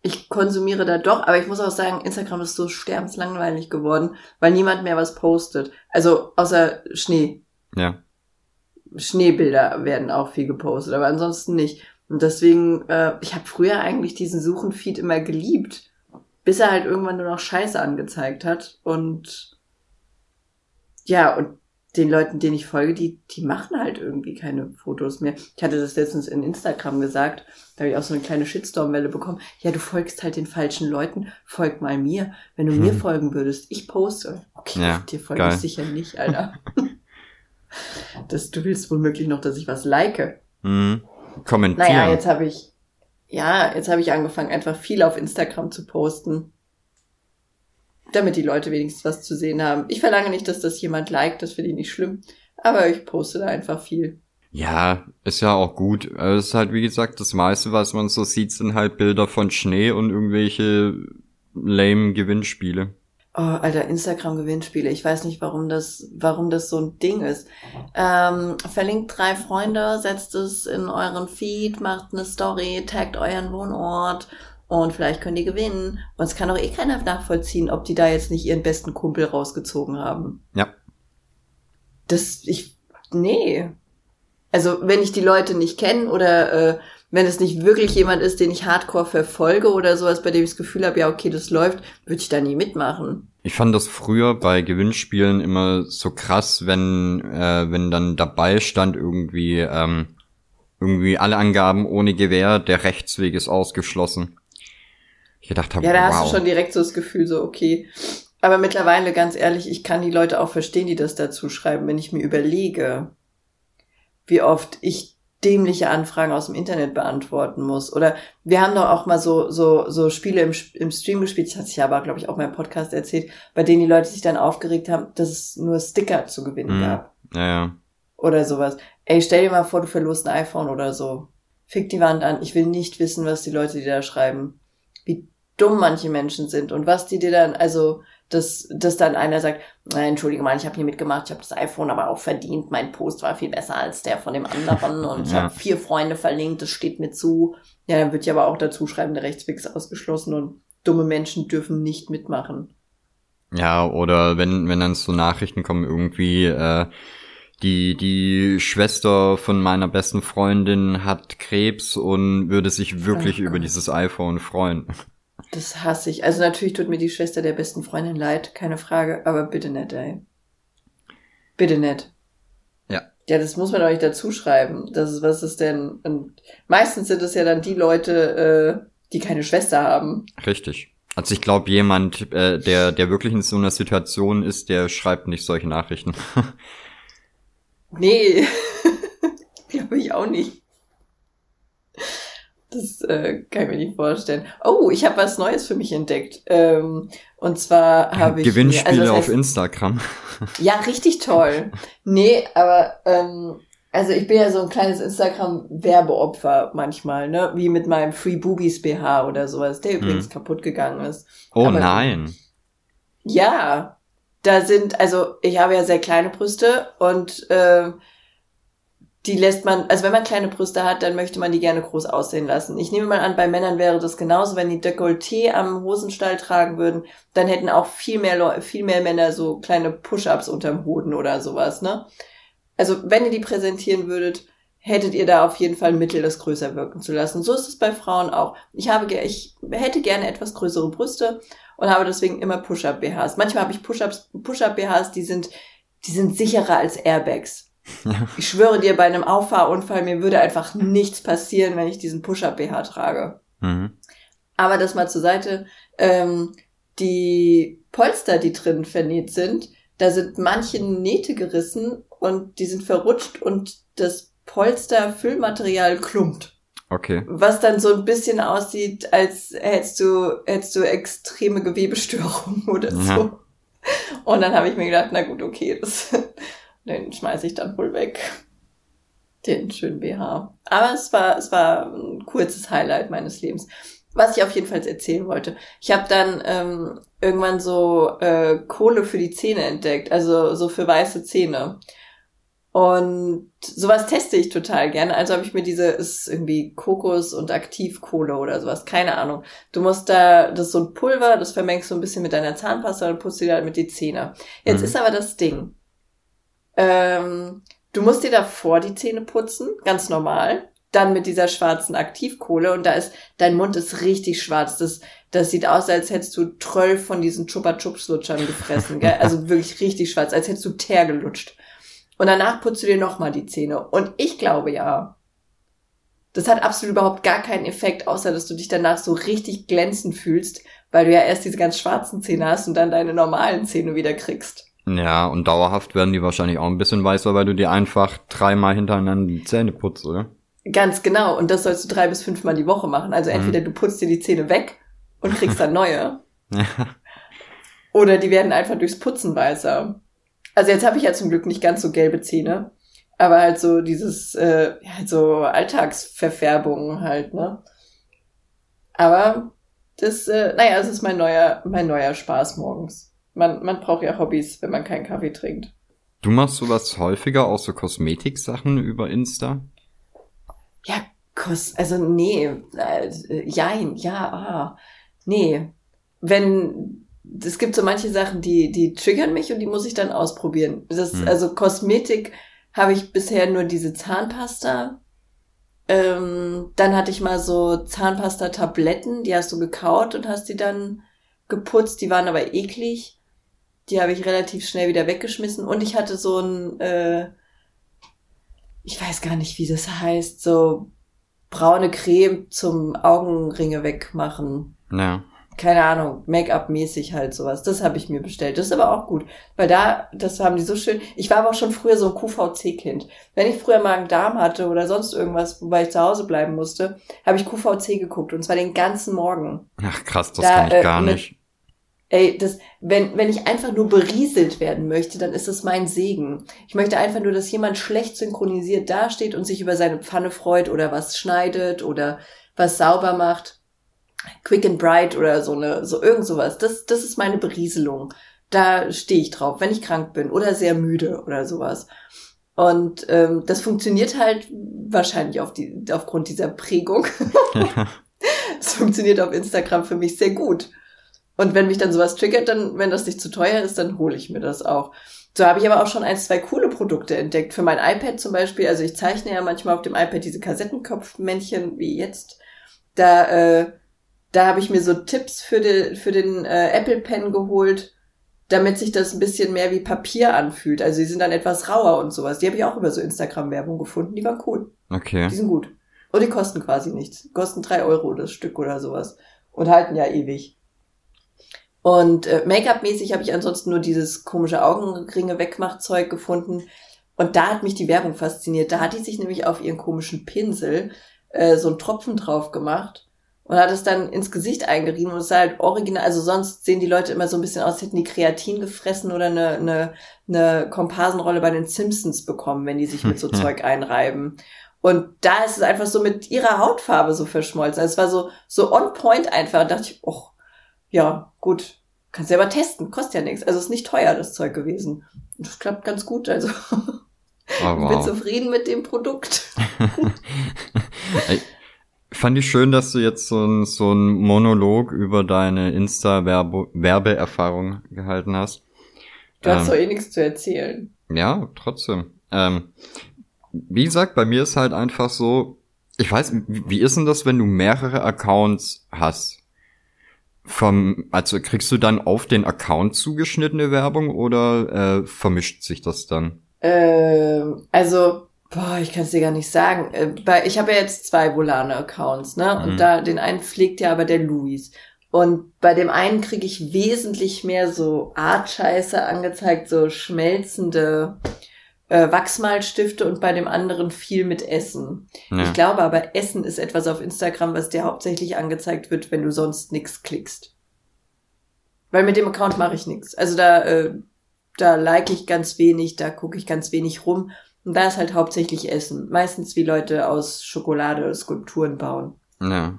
A: ich konsumiere da doch, aber ich muss auch sagen, Instagram ist so sterbenslangweilig geworden, weil niemand mehr was postet. Also außer Schnee.
B: Ja.
A: Schneebilder werden auch viel gepostet, aber ansonsten nicht. Und deswegen, äh, ich habe früher eigentlich diesen Suchenfeed immer geliebt, bis er halt irgendwann nur noch Scheiße angezeigt hat. Und ja, und den Leuten, denen ich folge, die, die machen halt irgendwie keine Fotos mehr. Ich hatte das letztens in Instagram gesagt, da habe ich auch so eine kleine Shitstorm-Welle bekommen. Ja, du folgst halt den falschen Leuten, folg mal mir. Wenn du mir
B: Hm.
A: folgen würdest, ich poste. Okay,
B: Ja,
A: dir folge ich sicher nicht, Alter. das, du willst womöglich noch, dass ich was like.
B: Mhm. Kommentieren.
A: Naja, jetzt habe ich, ja, jetzt habe ich angefangen, einfach viel auf Instagram zu posten. Damit die Leute wenigstens was zu sehen haben. Ich verlange nicht, dass das jemand liked, das finde ich nicht schlimm. Aber ich poste da einfach viel.
B: Ja, ist ja auch gut. Also Es ist halt, wie gesagt, das meiste, was man so sieht, sind halt Bilder von Schnee und irgendwelche lame Gewinnspiele.
A: Oh, Alter, Instagram-Gewinnspiele. Ich weiß nicht, warum das, warum das so ein Ding ist. Ähm, verlinkt drei Freunde, setzt es in euren Feed, macht eine Story, taggt euren Wohnort und vielleicht könnt ihr gewinnen. Und es kann auch eh keiner nachvollziehen, ob die da jetzt nicht ihren besten Kumpel rausgezogen haben.
B: Ja.
A: Das, ich, nee. Also, wenn ich die Leute nicht kenne oder äh, wenn es nicht wirklich jemand ist, den ich hardcore verfolge oder sowas, bei dem ich das Gefühl habe, ja, okay, das läuft, würde ich da nie mitmachen.
B: Ich fand das früher bei Gewinnspielen immer so krass, wenn, äh, wenn dann dabei stand irgendwie, ähm, irgendwie alle Angaben ohne Gewähr, der Rechtsweg ist ausgeschlossen. Ich gedacht habe,
A: Ja, da
B: wow.
A: hast du schon direkt so das Gefühl, so, okay. Aber mittlerweile, ganz ehrlich, ich kann die Leute auch verstehen, die das dazu schreiben, wenn ich mir überlege, wie oft ich dämliche Anfragen aus dem Internet beantworten muss. Oder wir haben doch auch mal so, so, so Spiele im, im Stream gespielt, das hat sich aber, glaube ich, auch im Podcast erzählt, bei denen die Leute sich dann aufgeregt haben, dass es nur Sticker zu gewinnen
B: Mhm.
A: gab.
B: ja, ja.
A: Oder sowas. Ey, stell dir mal vor, du verlorst ein iPhone oder so. Fick die Wand an. Ich will nicht wissen, was die Leute dir da schreiben. Wie dumm manche Menschen sind und was die dir dann, also, dass, dass dann einer sagt, "Na, entschuldige mal, ich habe hier mitgemacht, ich habe das iPhone aber auch verdient, mein Post war viel besser als der von dem anderen und ich
B: Ja.
A: habe vier Freunde verlinkt, das steht mir zu. Ja, dann wird ja aber auch dazu schreiben, der Rechtsweg ist ausgeschlossen und dumme Menschen dürfen nicht mitmachen.
B: Ja, oder wenn, wenn dann so Nachrichten kommen, irgendwie, äh, die, die Schwester von meiner besten Freundin hat Krebs und würde sich wirklich
A: Oh
B: über dieses iPhone freuen.
A: Das hasse ich. Also natürlich tut mir die Schwester der besten Freundin leid, keine Frage, aber bitte nicht, ey. Bitte nicht.
B: Ja.
A: Ja, das muss man doch nicht dazu schreiben. Das ist, was ist denn? Und meistens sind es ja dann die Leute, äh, die keine Schwester haben.
B: Richtig. Also ich glaube, jemand, äh, der, der wirklich in so einer Situation ist, der schreibt nicht solche Nachrichten.
A: Nee, glaube ich auch nicht. Das äh, kann ich mir nicht vorstellen. Oh, ich habe was Neues für mich entdeckt. Ähm, und zwar habe ich.
B: Gewinnspiele also das heißt, auf Instagram.
A: Ja, richtig toll. Nee, aber ähm, also ich bin ja so ein kleines Instagram-Werbeopfer manchmal, ne? Wie mit meinem Free Boobies BH oder sowas, der übrigens hm. kaputt gegangen ist.
B: Oh aber, nein.
A: Ja, da sind, also ich habe ja sehr kleine Brüste und äh, die lässt man, also wenn man kleine Brüste hat, dann möchte man die gerne groß aussehen lassen. Ich nehme mal an, bei Männern wäre das genauso, wenn die Dekolleté am Hosenstall tragen würden, dann hätten auch viel mehr Leute, viel mehr Männer so kleine Push-ups unterm Hoden oder sowas, ne? Also wenn ihr die präsentieren würdet, hättet ihr da auf jeden Fall Mittel, das größer wirken zu lassen. So ist es bei Frauen auch. Ich habe, ich hätte gerne etwas größere Brüste und habe deswegen immer Push-Up-BHs. Manchmal habe ich Push-Ups, Push-Up-BHs, die sind, die sind sicherer als Airbags. Ja. Ich schwöre dir, bei einem Auffahrunfall, mir würde einfach nichts passieren, wenn ich diesen Push-Up-BH trage. Mhm. Aber das mal zur Seite. Ähm, die Polster, die drin vernäht sind, da sind manche Nähte gerissen und die sind verrutscht und das Polster-Füllmaterial klumpt.
B: Okay.
A: Was dann so ein bisschen aussieht, als hättest du, hättest du extreme Gewebestörungen oder ja. so. Und dann habe ich mir gedacht, na gut, okay, das, den schmeiße ich dann wohl weg. Den schönen BH. Aber es war, es war ein kurzes Highlight meines Lebens. Was ich auf jeden Fall erzählen wollte. Ich habe dann ähm, irgendwann so äh, Kohle für die Zähne entdeckt, also so für weiße Zähne. Und sowas teste ich total gerne. Also habe ich mir diese, ist irgendwie Kokos und Aktivkohle oder sowas, keine Ahnung. Du musst da, das ist so ein Pulver, das vermengst du ein bisschen mit deiner Zahnpasta und putzt dir halt mit die Zähne. Jetzt mhm. ist aber das Ding. Ähm, du musst dir davor die Zähne putzen, ganz normal. Dann mit dieser schwarzen Aktivkohle und da ist, dein Mund ist richtig schwarz. Das, das sieht aus, als hättest du Troll von diesen Chupa Chups Lutschern gefressen, gell? Also wirklich richtig schwarz, als hättest du Teer gelutscht. Und danach putzt du dir nochmal die Zähne. Und ich glaube ja, das hat absolut überhaupt gar keinen Effekt, außer dass du dich danach so richtig glänzend fühlst, weil du ja erst diese ganz schwarzen Zähne hast und dann deine normalen Zähne wieder kriegst.
B: Ja, und dauerhaft werden die wahrscheinlich auch ein bisschen weißer, weil du dir einfach dreimal hintereinander die Zähne putzt, oder?
A: Ganz genau. Und das sollst du drei bis fünfmal die Woche machen. Also entweder mhm. du putzt dir die Zähne weg und kriegst dann neue. Oder die werden einfach durchs Putzen weißer. Also jetzt habe ich ja zum Glück nicht ganz so gelbe Zähne, aber halt so dieses, äh, halt so Alltagsverfärbungen halt, ne? Aber das, äh, naja, es ist mein neuer, mein neuer Spaß morgens. Man, man braucht ja Hobbys, wenn man keinen Kaffee trinkt.
B: Du machst sowas häufiger, auch so Kosmetiksachen über Insta?
A: Ja, Kos, also nee, äh, jein, ja, ah, nee. Wenn es gibt so manche Sachen, die, die triggern mich und die muss ich dann ausprobieren. Das, hm. Also Kosmetik habe ich bisher nur diese Zahnpasta. Ähm, dann hatte ich mal so Zahnpasta-Tabletten, die hast du gekaut und hast die dann geputzt. Die waren aber eklig. Die habe ich relativ schnell wieder weggeschmissen. Und ich hatte so ein, äh, ich weiß gar nicht, wie das heißt, so braune Creme zum Augenringe wegmachen.
B: Ja
A: keine Ahnung, Make-up-mäßig halt sowas. Das habe ich mir bestellt. Das ist aber auch gut, weil da, das haben die so schön. Ich war aber auch schon früher so ein QVC-Kind. Wenn ich früher Magen-Darm hatte oder sonst irgendwas, wobei ich zu Hause bleiben musste, habe ich QVC geguckt und zwar den ganzen Morgen.
B: Ach krass, das da, kann ich äh, gar nicht.
A: Ey, das, wenn, wenn ich einfach nur berieselt werden möchte, dann ist das mein Segen. Ich möchte einfach nur, dass jemand schlecht synchronisiert dasteht und sich über seine Pfanne freut oder was schneidet oder was sauber macht Quick and Bright oder so eine, so irgend sowas. Das, das ist meine Berieselung. Da stehe ich drauf, wenn ich krank bin oder sehr müde oder sowas. Und ähm, das funktioniert halt wahrscheinlich auf die, aufgrund dieser Prägung. Es funktioniert auf Instagram für mich sehr gut. Und wenn mich dann sowas triggert, dann, wenn das nicht zu teuer ist, dann hole ich mir das auch. So habe ich aber auch schon ein, zwei coole Produkte entdeckt. Für mein iPad zum Beispiel, also ich zeichne ja manchmal auf dem iPad diese Kassettenkopfmännchen wie jetzt. Da äh, da habe ich mir so Tipps für, den für den äh, Apple Pen geholt, damit sich das ein bisschen mehr wie Papier anfühlt. Also die sind dann etwas rauer und sowas. Die habe ich auch über so Instagram-Werbung gefunden. Die waren cool.
B: Okay.
A: Die sind gut. Und die kosten quasi nichts. Kosten drei Euro das Stück oder sowas. Und halten ja ewig. Und äh, Make-up-mäßig habe ich ansonsten nur dieses komische Augenringe-Wegmachzeug gefunden. Und da hat mich die Werbung fasziniert. Da hat die sich nämlich auf ihren komischen Pinsel äh, so einen Tropfen drauf gemacht und hat es dann ins Gesicht eingerieben und es sah halt original, also sonst sehen die Leute immer so ein bisschen aus, hätten die Kreatin gefressen oder eine, eine, eine Komparsenrolle bei den Simpsons bekommen, wenn die sich mit so Zeug einreiben. Und da ist es einfach so mit ihrer Hautfarbe so verschmolzen. Also es war so, so on point einfach. Da dachte ich, oh, ja, gut, kannst selber testen, kostet ja nichts. Also ist nicht teuer, das Zeug gewesen. Und das klappt ganz gut, also. Oh, wow. Ich bin zufrieden mit dem Produkt.
B: Fand ich schön, dass du jetzt so ein, so ein Monolog über deine Insta-Werbeerfahrung gehalten hast.
A: Du hast ähm, doch eh nichts zu erzählen.
B: Ja, trotzdem. Ähm, wie gesagt, bei mir ist halt einfach so, ich weiß, wie ist denn das, wenn du mehrere Accounts hast? Vom, also kriegst du dann auf den Account zugeschnittene Werbung oder äh, vermischt sich das dann?
A: Ähm, also Boah, ich kann es dir gar nicht sagen. Äh, ich habe ja jetzt zwei Volane-Accounts, ne? Und mhm. da den einen pflegt ja aber der Luis. Und bei dem einen kriege ich wesentlich mehr so Art-Scheiße angezeigt, so schmelzende äh, Wachsmalstifte und bei dem anderen viel mit Essen. Ja. Ich glaube aber, Essen ist etwas auf Instagram, was dir hauptsächlich angezeigt wird, wenn du sonst nix klickst. Weil mit dem Account mache ich nichts. Also da, äh, da like ich ganz wenig, da gucke ich ganz wenig rum. Und da ist halt hauptsächlich Essen. Meistens wie Leute aus Schokolade Skulpturen bauen.
B: Ja.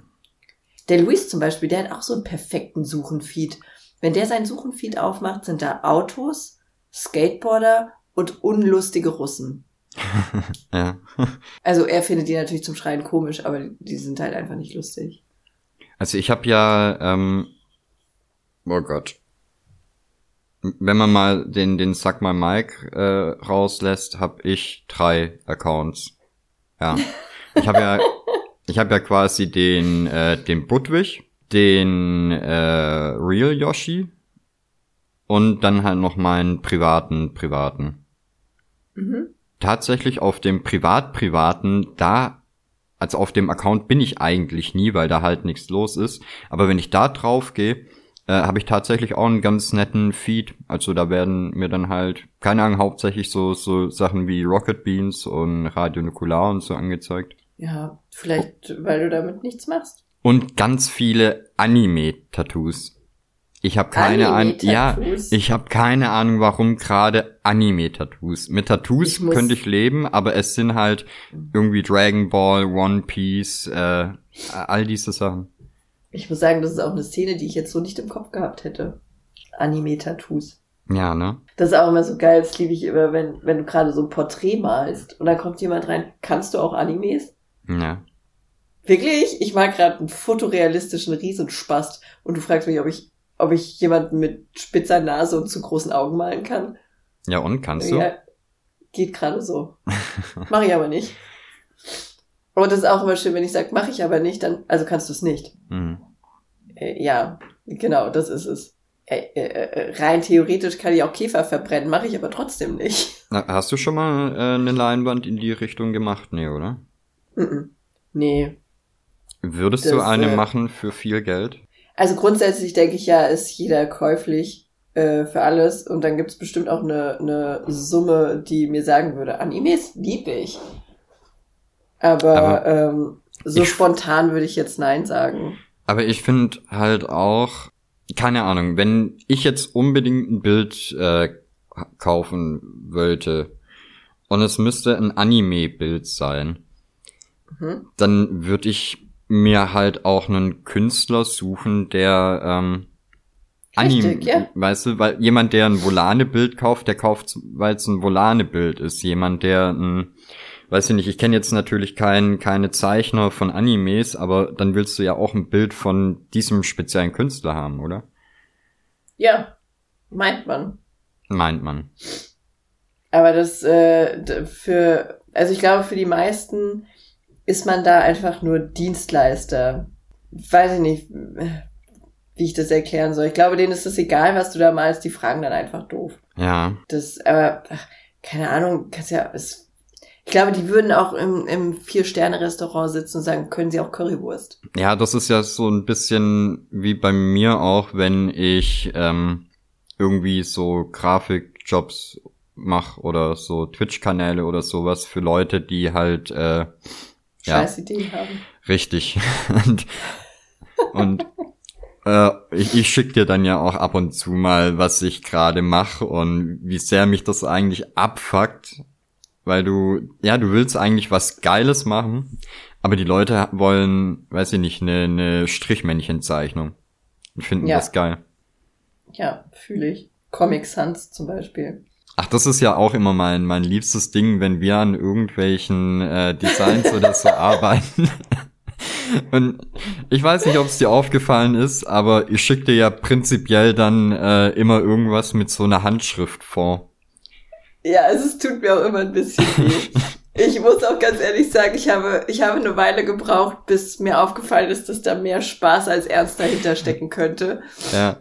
A: Der Luis zum Beispiel, der hat auch so einen perfekten Suchenfeed. Wenn der seinen Suchenfeed aufmacht, sind da Autos, Skateboarder und unlustige Russen.
B: ja.
A: also er findet die natürlich zum Schreien komisch, aber die sind halt einfach nicht lustig.
B: Also ich habe ja, ähm, oh Gott, wenn man mal den, den Suck My Mike äh, rauslässt, habe ich drei Accounts. Ja. Ich habe ja, ich habe ja quasi den, äh, den Budwig, den äh, Real Yoshi und dann halt noch meinen privaten, privaten. Mhm. Tatsächlich auf dem Privat-Privaten, da, also auf dem Account bin ich eigentlich nie, weil da halt nichts los ist. Aber wenn ich da drauf gehe, äh, habe ich tatsächlich auch einen ganz netten Feed. Also da werden mir dann halt, keine Ahnung, hauptsächlich so, so Sachen wie Rocket Beans und Radio Nukular und so angezeigt.
A: Ja, vielleicht, weil du damit nichts machst.
B: Und ganz viele Anime-Tattoos. Ich habe keine Ahnung, ja, ich habe keine Ahnung, warum gerade Anime-Tattoos. Mit Tattoos ich könnte ich leben, aber es sind halt irgendwie Dragon Ball, One Piece, äh, all diese Sachen.
A: Ich muss sagen, das ist auch eine Szene, die ich jetzt so nicht im Kopf gehabt hätte. Anime-Tattoos.
B: Ja, ne?
A: Das ist auch immer so geil, das liebe ich immer, wenn, wenn du gerade so ein Porträt malst und dann kommt jemand rein, kannst du auch Animes?
B: Ja.
A: Wirklich? Ich mag gerade einen fotorealistischen Riesenspast und du fragst mich, ob ich, ob ich jemanden mit spitzer Nase und zu großen Augen malen kann.
B: Ja, und kannst du? Ja,
A: geht gerade so. Mach ich aber nicht. Aber das ist auch immer schön, wenn ich sage, mache ich aber nicht, dann, also kannst du es nicht. Mhm. Äh, ja, genau, das ist es. Äh, äh, äh, rein theoretisch kann ich auch Käfer verbrennen, mache ich aber trotzdem nicht.
B: Na, hast du schon mal äh, eine Leinwand in die Richtung gemacht? Nee, oder?
A: -mm. Nee.
B: Würdest das, du eine äh, machen für viel Geld?
A: Also grundsätzlich denke ich ja, ist jeder käuflich äh, für alles und dann gibt es bestimmt auch eine, eine Summe, die mir sagen würde, Animes liebe ich. Aber, aber ähm, so ich, spontan würde ich jetzt Nein sagen.
B: Aber ich finde halt auch, keine Ahnung, wenn ich jetzt unbedingt ein Bild äh, kaufen wollte und es müsste ein Anime-Bild sein, mhm. dann würde ich mir halt auch einen Künstler suchen, der ähm, Anime, ja. weißt du, weil jemand, der ein Volane-Bild kauft, der kauft, weil es ein Volane-Bild ist. Jemand, der ein weiß ich nicht, ich kenne jetzt natürlich kein, keine Zeichner von Animes, aber dann willst du ja auch ein Bild von diesem speziellen Künstler haben, oder?
A: Ja, meint man.
B: Meint man.
A: Aber das äh, für, also ich glaube, für die meisten ist man da einfach nur Dienstleister. Weiß ich nicht, wie ich das erklären soll. Ich glaube, denen ist das egal, was du da malst, die fragen dann einfach doof.
B: Ja.
A: Das, aber, ach, keine Ahnung, kannst ja, es ich glaube, die würden auch im, im Vier-Sterne-Restaurant sitzen und sagen, können sie auch Currywurst.
B: Ja, das ist ja so ein bisschen wie bei mir auch, wenn ich ähm, irgendwie so Grafikjobs mache oder so Twitch-Kanäle oder sowas für Leute, die halt äh,
A: scheiß Ideen haben.
B: Richtig. und und äh, ich, ich schicke dir dann ja auch ab und zu mal, was ich gerade mache und wie sehr mich das eigentlich abfuckt, weil du, ja, du willst eigentlich was Geiles machen, aber die Leute wollen, weiß ich nicht, eine, eine Strichmännchenzeichnung und finden
A: Ja.
B: das geil.
A: Ja, fühle ich. Comic Sans zum Beispiel.
B: Ach, das ist ja auch immer mein, mein liebstes Ding, wenn wir an irgendwelchen äh, Designs oder so arbeiten. Und ich weiß nicht, ob es dir aufgefallen ist, aber ich schicke dir ja prinzipiell dann äh, immer irgendwas mit so einer Handschrift vor.
A: Ja, also es tut mir auch immer ein bisschen weh. Ich muss auch ganz ehrlich sagen, ich habe, ich habe eine Weile gebraucht, bis mir aufgefallen ist, dass da mehr Spaß als Ernst dahinter stecken könnte.
B: Ja.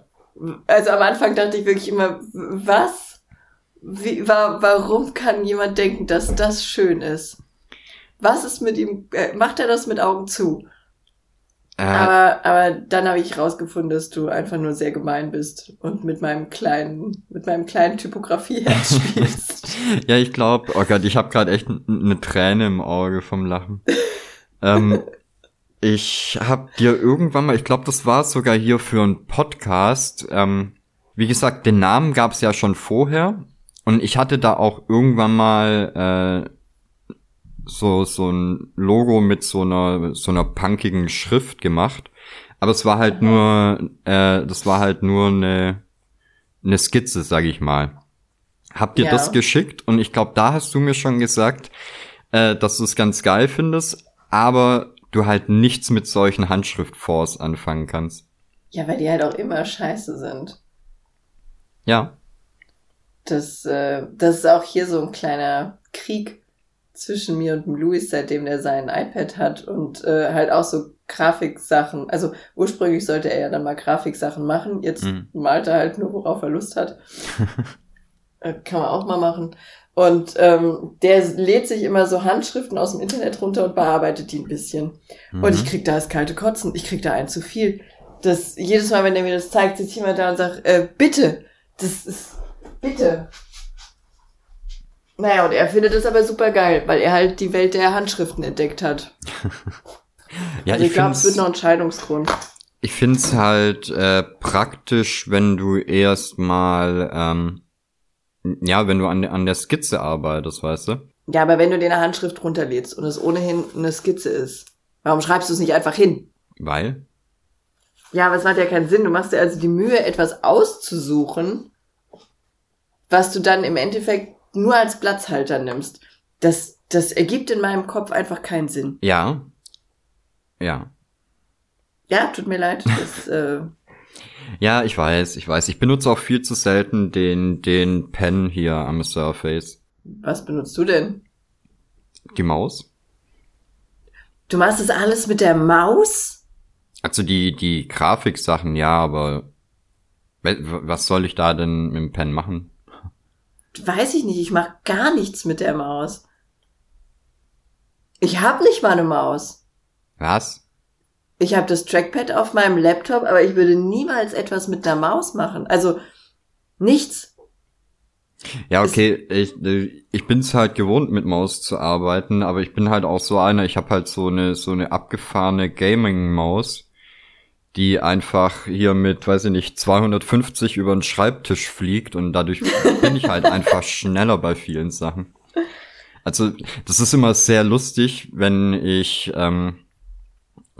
A: Also am Anfang dachte ich wirklich immer, was? Wie, wa, warum kann jemand denken, dass das schön ist? Was ist mit ihm, äh, macht er das mit Augen zu?
B: Äh,
A: Aber, aber dann habe ich rausgefunden, dass du einfach nur sehr gemein bist und mit meinem kleinen, mit meinem kleinen Typografieherz spielst.
B: ja, ich glaube, oh Gott, ich habe gerade echt eine Träne im Auge vom Lachen. ähm, ich habe dir irgendwann mal, ich glaube, das war sogar hier für einen Podcast. Ähm, wie gesagt, den Namen gab es ja schon vorher und ich hatte da auch irgendwann mal äh, so so ein Logo mit so einer so einer punkigen Schrift gemacht. Aber es war halt nur, äh, das war halt nur eine eine Skizze, sag ich mal. Hab dir
A: Ja.
B: das geschickt und ich glaube, da hast du mir schon gesagt, äh, dass du es ganz geil findest, aber du halt nichts mit solchen Handschriftfonds anfangen kannst.
A: Ja, weil die halt auch immer scheiße sind.
B: Ja,
A: Das, äh, das ist auch hier so ein kleiner Krieg zwischen mir und dem Louis, seitdem der sein iPad hat und äh, halt auch so Grafiksachen. Also ursprünglich sollte er ja dann mal Grafiksachen machen. Jetzt
B: Mhm.
A: malt er halt nur, worauf er Lust hat. Äh, Kann man auch mal machen. Und ähm, der lädt sich immer so Handschriften aus dem Internet runter und bearbeitet die ein bisschen. Und ich
B: Mhm.
A: krieg da das kalte Kotzen. Ich krieg da ein zu viel. Das, jedes Mal, wenn der mir das zeigt, sitzt jemand da und sagt, äh, bitte, das ist, bitte. Naja, und er findet es aber super geil, weil er halt die Welt der Handschriften entdeckt hat.
B: ja,
A: Also
B: ich
A: ich glaube, es wird noch ein Scheidungsgrund.
B: ich find's halt äh, praktisch, wenn du erstmal, ähm, ja, wenn du an, der- an der Skizze arbeitest, weißt du?
A: Ja, aber wenn du dir eine Handschrift runterlädst und es ohnehin eine Skizze ist, warum schreibst du es nicht einfach hin?
B: Weil?
A: Ja, aber es macht ja keinen Sinn. Du machst dir also die Mühe, etwas auszusuchen, was du dann im Endeffekt nur als Platzhalter nimmst. Das, das ergibt in meinem Kopf einfach keinen Sinn.
B: Ja. Ja.
A: Ja, tut mir leid. Das, äh,
B: Ja, ich weiß, ich weiß. Ich benutze auch viel zu selten den, den Pen hier am Surface.
A: was benutzt du denn?
B: Die Maus?
A: Du machst das alles mit der Maus?
B: Also die, die Grafiksachen, ja, aber was soll ich da denn mit dem Pen machen?
A: Weiß ich nicht. Ich mache gar nichts mit der Maus. Ich habe nicht mal eine Maus.
B: Was?
A: Ich habe das Trackpad auf meinem Laptop, aber ich würde niemals etwas mit der Maus machen. Also nichts.
B: Ja, okay, ich, ich bin's halt gewohnt, mit Maus zu arbeiten, aber ich bin halt auch so einer, ich habe halt so eine, so eine abgefahrene Gaming-Maus, die einfach hier mit, weiß ich nicht, 250 über den Schreibtisch fliegt und dadurch bin ich halt einfach schneller bei vielen Sachen. Also, das ist immer sehr lustig, wenn ich, ähm,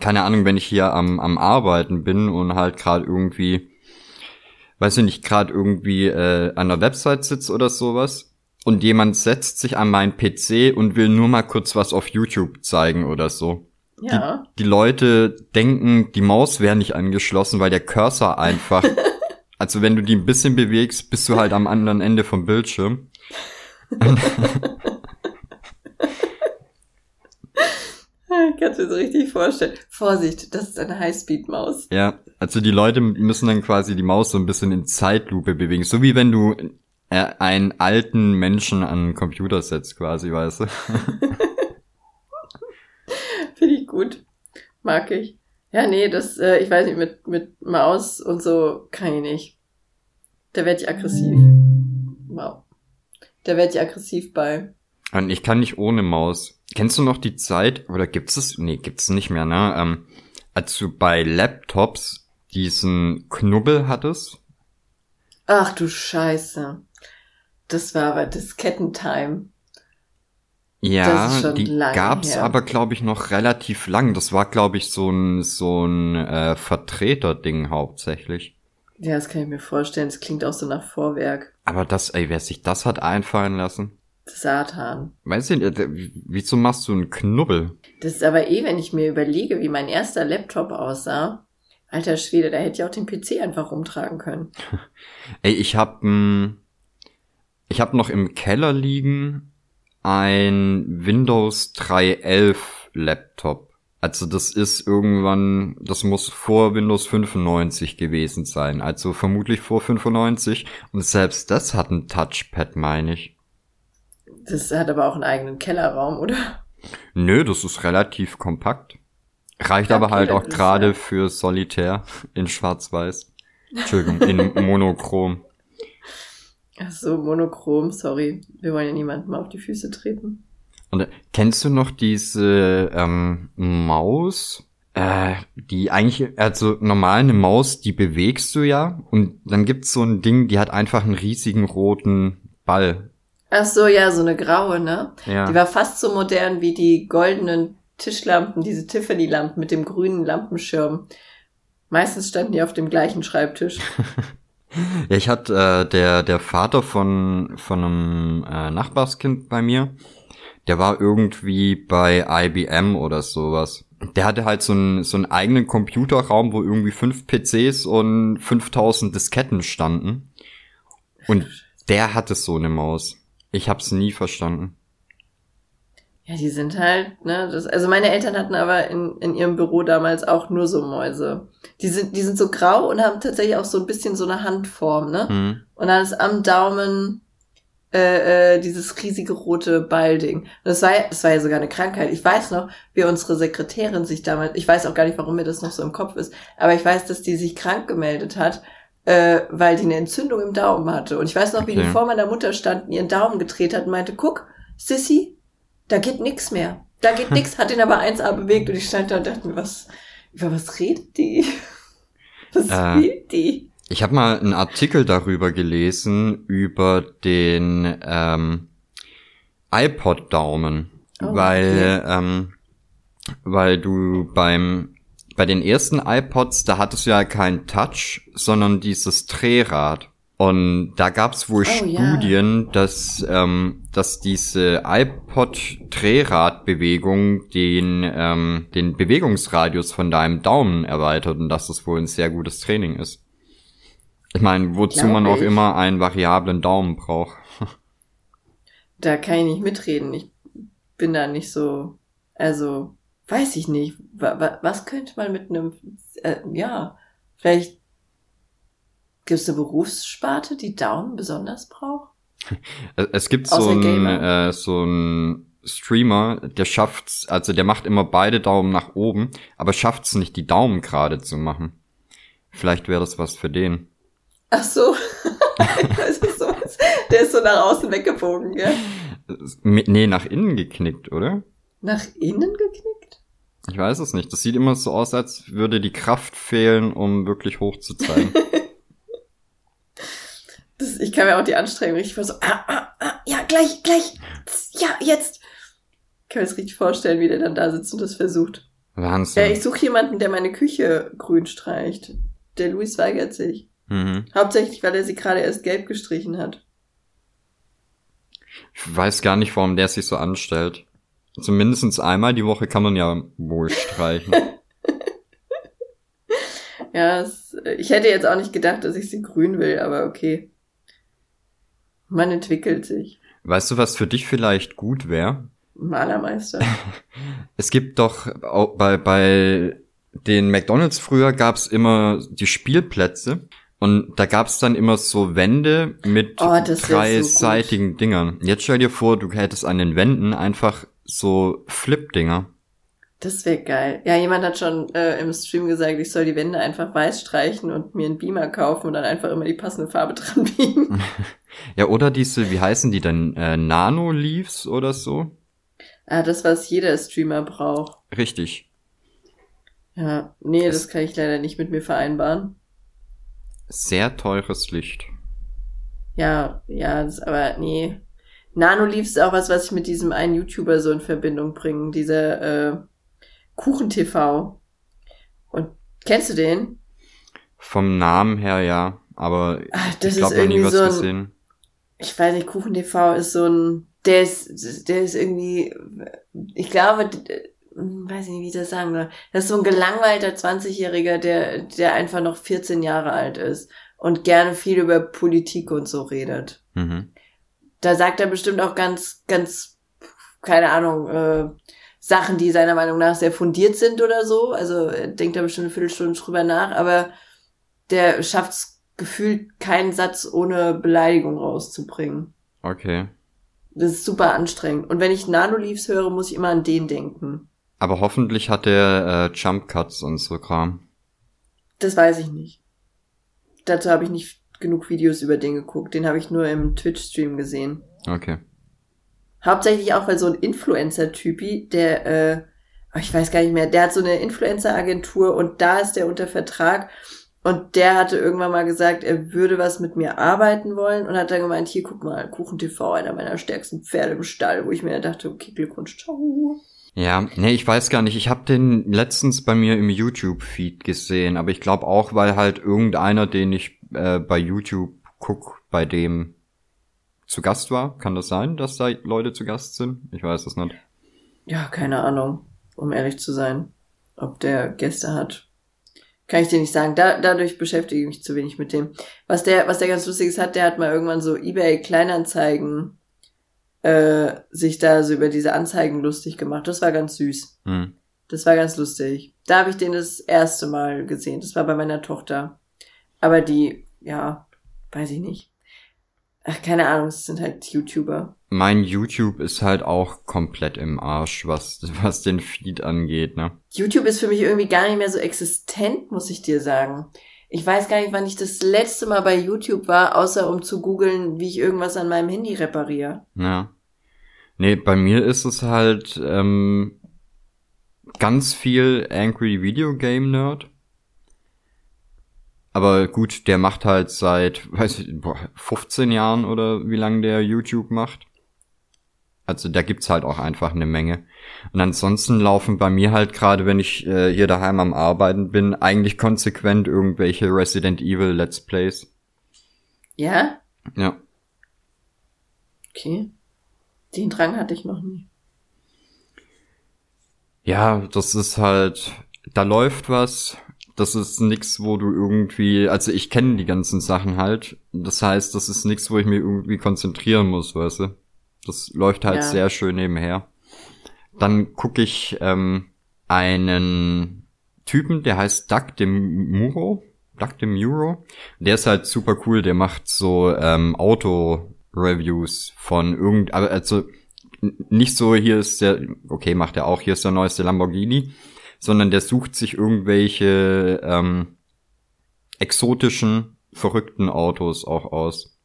B: keine Ahnung, wenn ich hier am, am Arbeiten bin und halt gerade irgendwie, weiß ich nicht, gerade irgendwie äh, an der Website sitze oder sowas und jemand setzt sich an meinen PC und will nur mal kurz was auf YouTube zeigen oder so.
A: Ja.
B: Die Leute denken, die Maus wäre nicht angeschlossen, weil der Cursor einfach, also wenn du die ein bisschen bewegst, bist du halt am anderen Ende vom Bildschirm.
A: Ich kann es mir so richtig vorstellen. Vorsicht, das ist eine Highspeed-Maus.
B: Ja, also die Leute müssen dann quasi die Maus so ein bisschen in Zeitlupe bewegen. So wie wenn du äh, einen alten Menschen an einen Computer setzt, quasi, weißt du.
A: Finde ich gut. Mag ich. Ja, nee, das, äh, ich weiß nicht, mit, mit Maus und so kann ich nicht. Da werd ich aggressiv. Wow. Da werd ich aggressiv bei.
B: Und ich kann nicht ohne Maus. Kennst du noch die Zeit, oder gibt's es? Nee, gibt's nicht mehr, ne? Ähm, als du bei Laptops diesen Knubbel hattest.
A: Ach du Scheiße. Das war aber Diskettentime.
B: Ja, die gab's her. aber, glaube ich, noch relativ lang. Das war, glaube ich, so ein, so ein äh, Vertreterding hauptsächlich.
A: Ja, das kann ich mir vorstellen. Das klingt auch so nach Vorwerk.
B: Aber das, ey, wer sich das hat einfallen lassen?
A: Satan.
B: Weißt du, äh, wieso machst du einen Knubbel?
A: Das ist aber eh, wenn ich mir überlege, wie mein erster Laptop aussah. Alter Schwede, da hätte ich auch den PC einfach rumtragen können.
B: ey, ich hab, hm, ich hab noch im Keller liegen ein Windows 3.11 Laptop. Also das ist irgendwann, das muss vor Windows 95 gewesen sein. Also vermutlich vor 95. Und selbst das hat ein Touchpad, meine ich.
A: Das hat aber auch einen eigenen Kellerraum, oder?
B: Nö, das ist relativ kompakt. Reicht ja, aber halt auch gerade ja. für Solitär in Schwarz-Weiß. Entschuldigung, in Monochrom.
A: Ach so, monochrom, sorry. Wir wollen ja niemandem auf die Füße treten.
B: Und äh, kennst du noch diese ähm, Maus? Äh, die eigentlich, also normal eine Maus, die bewegst du ja. Und dann gibt's so ein Ding, die hat einfach einen riesigen roten Ball.
A: Ach so, ja, so eine graue, ne? Ja. Die war fast so modern wie die goldenen Tischlampen, diese Tiffany-Lampen mit dem grünen Lampenschirm. Meistens standen die auf dem gleichen Schreibtisch.
B: Ja, ich hatte äh, der der Vater von von einem äh, Nachbarskind bei mir, der war irgendwie bei IBM oder sowas. Der hatte halt so einen so einen eigenen Computerraum, wo irgendwie fünf PCs und 5000 Disketten standen. Und der hatte so eine Maus. Ich hab's nie verstanden.
A: Ja, die sind halt, ne, das, also meine Eltern hatten aber in, in ihrem Büro damals auch nur so Mäuse. Die sind, die sind so grau und haben tatsächlich auch so ein bisschen so eine Handform, ne? Mhm. Und dann ist am Daumen äh, äh, dieses riesige rote Ballding. Und das war, das war ja sogar eine Krankheit. Ich weiß noch, wie unsere Sekretärin sich damals, ich weiß auch gar nicht, warum mir das noch so im Kopf ist, aber ich weiß, dass die sich krank gemeldet hat, äh, weil die eine Entzündung im Daumen hatte. Und ich weiß noch, wie okay. die vor meiner Mutter stand und ihren Daumen gedreht hat und meinte, guck, Sissy, da geht nix mehr. Da geht nix, hat ihn aber 1A bewegt und ich stand da und dachte mir, was, über was redet die? Was äh, will die?
B: Ich habe mal einen Artikel darüber gelesen, über den ähm, iPod-Daumen. Oh, weil, okay. ähm, weil du beim bei den ersten iPods, da hattest du ja kein Touch, sondern dieses Drehrad. Und da gab es wohl oh, Studien, ja. dass, ähm, dass diese iPod-Drehradbewegung den, ähm, den Bewegungsradius von deinem Daumen erweitert und dass das wohl ein sehr gutes Training ist. Ich meine, wozu Glaube man auch ich. immer einen variablen Daumen braucht.
A: Da kann ich nicht mitreden. Ich bin da nicht so, also weiß ich nicht. Was könnte man mit einem, äh, ja, vielleicht Gibt es eine Berufssparte, die Daumen besonders braucht?
B: Es gibt so einen, äh, so einen Streamer, der schafft's, also der macht immer beide Daumen nach oben, aber schafft's nicht, die Daumen gerade zu machen. Vielleicht wäre das was für den.
A: Ach so. ist sowas. Der ist so nach außen weggebogen, gell?
B: Nee, nach innen geknickt, oder?
A: Nach innen geknickt?
B: Ich weiß es nicht. Das sieht immer so aus, als würde die Kraft fehlen, um wirklich hoch zu zeigen.
A: Das, ich kann mir auch die Anstrengung richtig vor so, ah, ah, ah, ja, gleich, gleich, ja, jetzt. Ich kann mir das richtig vorstellen, wie der dann da sitzt und das versucht.
B: Wahnsinn.
A: Ja, ich suche jemanden, der meine Küche grün streicht. Der Luis weigert sich. Mhm. Hauptsächlich, weil er sie gerade erst gelb gestrichen hat.
B: Ich weiß gar nicht, warum der sich so anstellt. Zumindest einmal die Woche kann man ja wohl streichen.
A: ja, es, ich hätte jetzt auch nicht gedacht, dass ich sie grün will, aber okay. Man entwickelt sich.
B: Weißt du, was für dich vielleicht gut wäre?
A: Malermeister.
B: es gibt doch bei, bei den McDonalds früher gab's immer die Spielplätze und da gab's dann immer so Wände mit oh, dreiseitigen so Dingern. Jetzt stell dir vor, du hättest an den Wänden einfach so Flip-Dinger.
A: Das wäre geil. Ja, jemand hat schon äh, im Stream gesagt, ich soll die Wände einfach weiß streichen und mir einen Beamer kaufen und dann einfach immer die passende Farbe dran biegen.
B: ja, oder diese, wie heißen die denn? Äh, Nano-Leaves oder so?
A: Ah, das, was jeder Streamer braucht.
B: Richtig.
A: Ja, nee, das, das kann ich leider nicht mit mir vereinbaren.
B: Sehr teures Licht.
A: Ja, ja, das, aber nee. Nano-Leaves ist auch was, was ich mit diesem einen YouTuber so in Verbindung bringe. Dieser, äh, KuchenTV. Und kennst du den?
B: Vom Namen her ja, aber
A: Ach, ich glaube noch nie was so ein, gesehen. Ich weiß nicht, KuchenTV ist so ein, der ist, der ist irgendwie, ich glaube, weiß ich nicht, wie ich das sagen soll. Das ist so ein gelangweilter 20-Jähriger, der, der einfach noch 14 Jahre alt ist und gerne viel über Politik und so redet. Mhm. Da sagt er bestimmt auch ganz, ganz, keine Ahnung, äh, Sachen, die seiner Meinung nach sehr fundiert sind oder so. Also er denkt da bestimmt eine Viertelstunde drüber nach, aber der schafft es gefühlt keinen Satz ohne Beleidigung rauszubringen.
B: Okay.
A: Das ist super anstrengend. Und wenn ich Nanoleaves höre, muss ich immer an den denken.
B: Aber hoffentlich hat der äh, Jump Cuts und so Kram.
A: Das weiß ich nicht. Dazu habe ich nicht genug Videos über den geguckt. Den habe ich nur im Twitch-Stream gesehen.
B: Okay.
A: Hauptsächlich auch, weil so ein Influencer-Typi, der, äh, ich weiß gar nicht mehr, der hat so eine Influencer-Agentur und da ist der unter Vertrag. Und der hatte irgendwann mal gesagt, er würde was mit mir arbeiten wollen und hat dann gemeint, hier guck mal, Kuchen TV, einer meiner stärksten Pferde im Stall, wo ich mir dachte, okay, Glückwunsch, ciao.
B: Ja, nee, ich weiß gar nicht. Ich habe den letztens bei mir im YouTube-Feed gesehen, aber ich glaube auch, weil halt irgendeiner, den ich äh, bei YouTube guck, bei dem zu Gast war. Kann das sein, dass da Leute zu Gast sind? Ich weiß es nicht.
A: Ja, keine Ahnung, um ehrlich zu sein. Ob der Gäste hat, kann ich dir nicht sagen. Da, dadurch beschäftige ich mich zu wenig mit dem. Was der, was der ganz lustiges hat, der hat mal irgendwann so eBay Kleinanzeigen äh, sich da so über diese Anzeigen lustig gemacht. Das war ganz süß. Hm. Das war ganz lustig. Da habe ich den das erste Mal gesehen. Das war bei meiner Tochter. Aber die, ja, weiß ich nicht. Ach, keine Ahnung, es sind halt YouTuber.
B: Mein YouTube ist halt auch komplett im Arsch, was, was den Feed angeht, ne?
A: YouTube ist für mich irgendwie gar nicht mehr so existent, muss ich dir sagen. Ich weiß gar nicht, wann ich das letzte Mal bei YouTube war, außer um zu googeln, wie ich irgendwas an meinem Handy repariere.
B: Ja. Nee, bei mir ist es halt ähm, ganz viel Angry Video Game Nerd. Aber gut, der macht halt seit, weiß ich, 15 Jahren oder wie lange der YouTube macht. Also da gibt's halt auch einfach eine Menge. Und ansonsten laufen bei mir halt gerade, wenn ich äh, hier daheim am Arbeiten bin, eigentlich konsequent irgendwelche Resident Evil Let's Plays.
A: Ja?
B: Ja.
A: Okay. Den Drang hatte ich noch nie.
B: Ja, das ist halt, da läuft was, das ist nix, wo du irgendwie, also ich kenne die ganzen Sachen halt. Das heißt, das ist nix, wo ich mich irgendwie konzentrieren muss, weißt du. Das läuft halt ja. sehr schön nebenher. Dann gucke ich ähm, einen Typen, der heißt Doug Demuro. Doug Demuro. Der ist halt super cool, der macht so ähm, Auto-Reviews von irgend, also nicht so, hier ist der, okay, macht er auch, hier ist der neueste Lamborghini, sondern der sucht sich irgendwelche ähm, exotischen, verrückten Autos auch aus.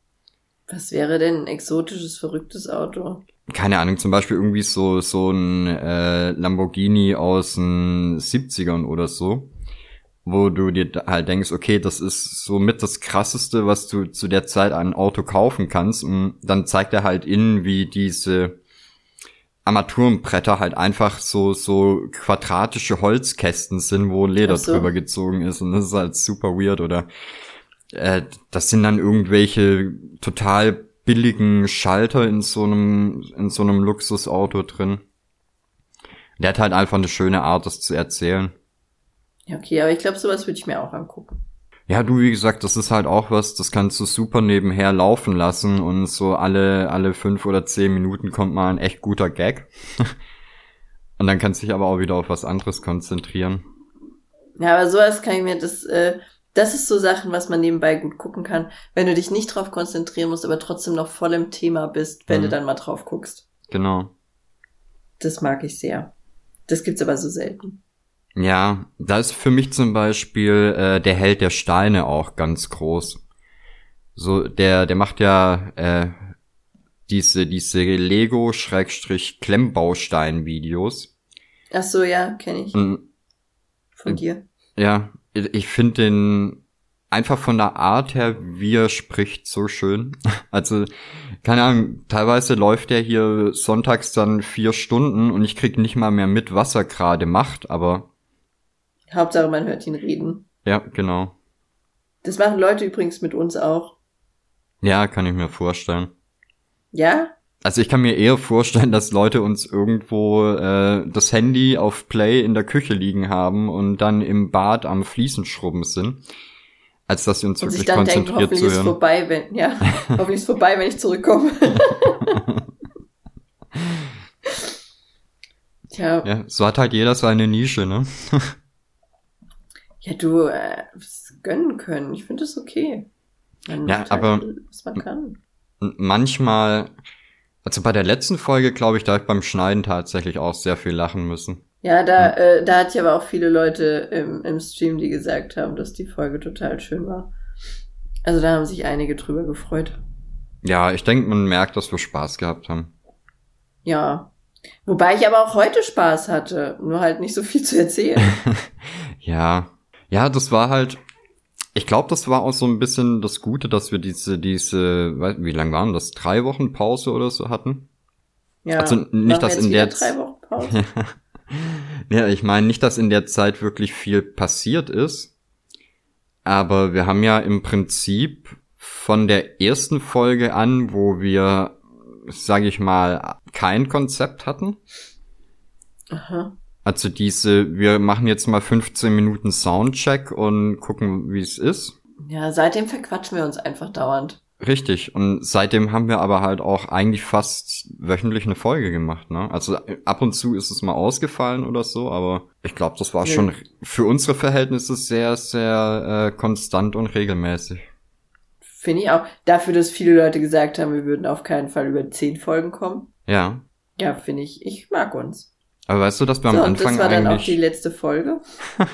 A: Was wäre denn ein exotisches, verrücktes Auto?
B: Keine Ahnung, zum Beispiel irgendwie so, so ein äh, Lamborghini aus den 70ern oder so, wo du dir halt denkst, okay, das ist so mit das krasseste, was du zu der Zeit an Auto kaufen kannst. Und dann zeigt er halt innen, wie diese Armaturenbretter halt einfach so, so quadratische Holzkästen sind, wo Leder so. drüber gezogen ist und das ist halt super weird oder äh, das sind dann irgendwelche total billigen Schalter in so einem, in so einem Luxusauto drin. Der hat halt einfach eine schöne Art, das zu erzählen.
A: Ja, okay, aber ich glaube, sowas würde ich mir auch angucken.
B: Ja, du, wie gesagt, das ist halt auch was, das kannst du super nebenher laufen lassen und so alle, alle fünf oder zehn Minuten kommt mal ein echt guter Gag. und dann kannst du dich aber auch wieder auf was anderes konzentrieren.
A: Ja, aber sowas kann ich mir, das, äh, das ist so Sachen, was man nebenbei gut gucken kann, wenn du dich nicht drauf konzentrieren musst, aber trotzdem noch voll im Thema bist, wenn mhm. du dann mal drauf guckst.
B: Genau.
A: Das mag ich sehr. Das gibt's aber so selten.
B: Ja, da ist für mich zum Beispiel äh, der Held der Steine auch ganz groß. So, der, der macht ja äh, diese, diese Lego-Klemmbaustein-Videos.
A: Ach so, ja, kenne ich.
B: Und,
A: Von dir.
B: ja, ich finde den einfach von der Art her, wie er spricht, so schön. Also, keine Ahnung, teilweise läuft er hier sonntags dann vier Stunden und ich krieg nicht mal mehr mit, was er gerade macht, aber
A: Hauptsache, man hört ihn reden.
B: ja, genau.
A: Das machen Leute übrigens mit uns auch.
B: Ja, kann ich mir vorstellen.
A: Ja?
B: Also ich kann mir eher vorstellen, dass Leute uns irgendwo äh, das Handy auf Play in der Küche liegen haben und dann im Bad am Fliesenschrubben sind, als dass sie uns
A: Und sich
B: wirklich
A: dann denken,
B: konzentriert
A: hoffentlich ist es
B: zuhören.
A: vorbei, wenn, ja, hoffentlich ist vorbei, wenn ich zurückkomme. Tja,
B: Ja, so hat halt jeder seine Nische, ne?
A: ja, du, äh, es gönnen können. Ich finde das okay. Man
B: Ja, aber-
A: halt, was man kann.
B: Manchmal, also bei der letzten Folge, glaube ich, da hab ich beim Schneiden tatsächlich auch sehr viel lachen müssen.
A: Ja, da, äh, da hat ja aber auch viele Leute im, im Stream, die gesagt haben, dass die Folge total schön war. Also da haben sich einige drüber gefreut.
B: Ja, ich denke, man merkt, dass wir Spaß gehabt haben.
A: Ja. Wobei ich aber auch heute Spaß hatte, nur halt nicht so viel zu erzählen.
B: Ja, ja, das war halt, ich glaube, das war auch so ein bisschen das Gute, dass wir diese, diese, wie lang waren das, drei Wochen Pause oder so hatten?
A: Ja.
B: Also nicht, dass in der
A: drei Wochen Pause.
B: Ja, ich meine nicht, dass in der Zeit wirklich viel passiert ist, aber wir haben ja im Prinzip von der ersten Folge an, wo wir, sage ich mal, kein Konzept hatten.
A: Aha.
B: Also diese, wir machen jetzt mal 15 Minuten Soundcheck und gucken, wie es ist.
A: Ja, seitdem verquatschen wir uns einfach dauernd.
B: Richtig. Und seitdem haben wir aber halt auch eigentlich fast wöchentlich eine Folge gemacht, ne? Also ab und zu ist es mal ausgefallen oder so, aber ich glaube, das war
A: Ja.
B: schon für unsere Verhältnisse sehr, sehr äh, konstant und regelmäßig.
A: Finde ich auch. Dafür, dass viele Leute gesagt haben, wir würden auf keinen Fall über zehn Folgen kommen.
B: Ja.
A: Ja, finde ich. Ich mag uns.
B: Aber weißt du, dass wir am
A: so, und
B: Anfang
A: das war dann auch die letzte Folge.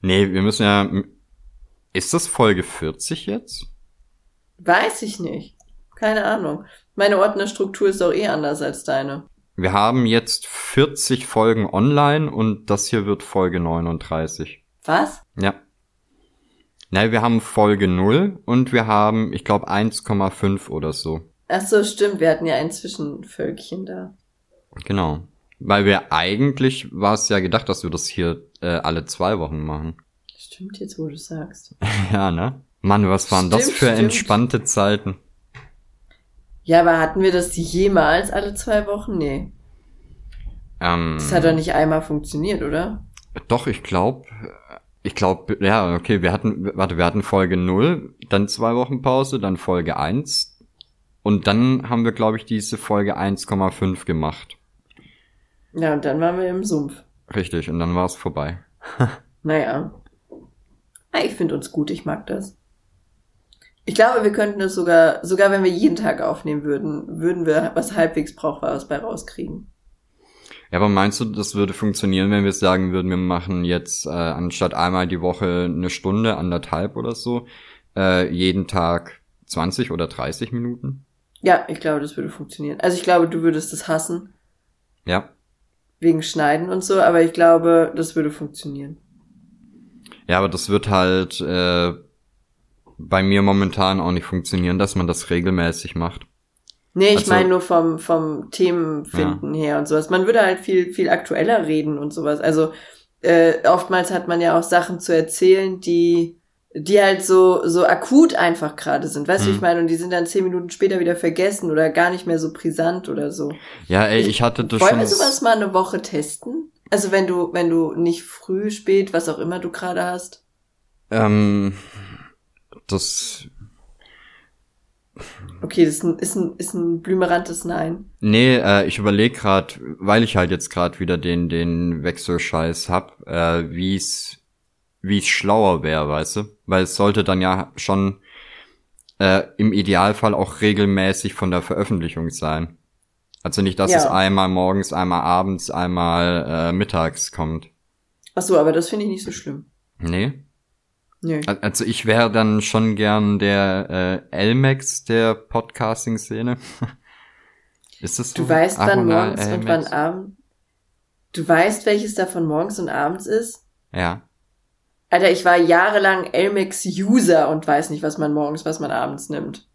B: nee, wir müssen ja. Ist das Folge 40 jetzt?
A: Weiß ich nicht. Keine Ahnung. Meine Ordnerstruktur ist auch eh anders als deine.
B: Wir haben jetzt 40 Folgen online und das hier wird Folge 39.
A: Was?
B: Ja. Nein, wir haben Folge 0 und wir haben, ich glaube, 1,5 oder so.
A: Ach so, stimmt. Wir hatten ja ein Zwischenvölkchen da.
B: Genau. Weil wir eigentlich war es ja gedacht, dass wir das hier äh, alle zwei Wochen machen.
A: Stimmt jetzt, wo du sagst.
B: ja, ne? Mann, was waren das
A: Stimmt,
B: für
A: stimmt.
B: entspannte Zeiten?
A: Ja, aber hatten wir das jemals alle zwei Wochen? Nee.
B: Ähm,
A: Das hat doch nicht einmal funktioniert, oder?
B: Doch, ich glaube, ich glaube, ja, okay, wir hatten, warte, wir hatten Folge 0, dann zwei Wochen Pause, dann Folge 1 und dann haben wir, glaube ich, diese Folge 1,5 gemacht.
A: Ja, und dann waren wir im Sumpf.
B: Richtig, und dann war es vorbei.
A: Naja. Ja, ich finde uns gut, ich mag das. Ich glaube, wir könnten es sogar, sogar wenn wir jeden Tag aufnehmen würden, würden wir was halbwegs Brauchbares bei rauskriegen.
B: Ja, aber meinst du, das würde funktionieren, wenn wir sagen würden, wir machen jetzt äh, anstatt einmal die Woche eine Stunde, anderthalb oder so, äh, jeden Tag 20 oder 30 Minuten?
A: Ja, ich glaube, das würde funktionieren. Also ich glaube, du würdest es hassen,
B: Ja.
A: Wegen Schneiden und so, aber ich glaube, das würde funktionieren.
B: Ja, aber das wird halt äh, bei mir momentan auch nicht funktionieren, dass man das regelmäßig macht.
A: Nee, ich
B: Also-
A: meine nur vom, vom Themenfinden her und sowas. Man würde halt viel, viel aktueller reden und sowas. Also äh, oftmals hat man ja auch Sachen zu erzählen, die, die halt so, so akut einfach gerade sind. Weißt du,
B: Mhm.
A: ich meine? Und die sind dann zehn Minuten später wieder vergessen oder gar nicht mehr so brisant oder so.
B: Ja, ey, ich hatte das
A: Wollen
B: schon.
A: wir sowas mal eine Woche testen? Also wenn du, wenn du nicht früh, spät, was auch immer du gerade hast.
B: Ähm, das.
A: Okay, das ist ein, ist ein, ist ein blümerantes Nein.
B: Nee, äh, ich überlege gerade, weil ich halt jetzt gerade wieder den, den Wechselscheiß hab, äh, wie es wie es schlauer wäre, weißt du? Weil es sollte dann ja schon äh, im Idealfall auch regelmäßig von der Veröffentlichung sein. Also nicht, dass
A: Ja.
B: es einmal morgens, einmal abends, einmal äh, mittags kommt.
A: Ach so, aber das finde ich nicht so schlimm.
B: Nee? Al- Also ich wäre dann schon gern der äh, Elmex der Podcasting-Szene. Ist das so?
A: Du weißt, wann morgens und wann abends. Du weißt, welches davon morgens und abends ist?
B: Ja.
A: Alter, ich war jahrelang Elmex-User und weiß nicht, was man morgens, was man abends nimmt.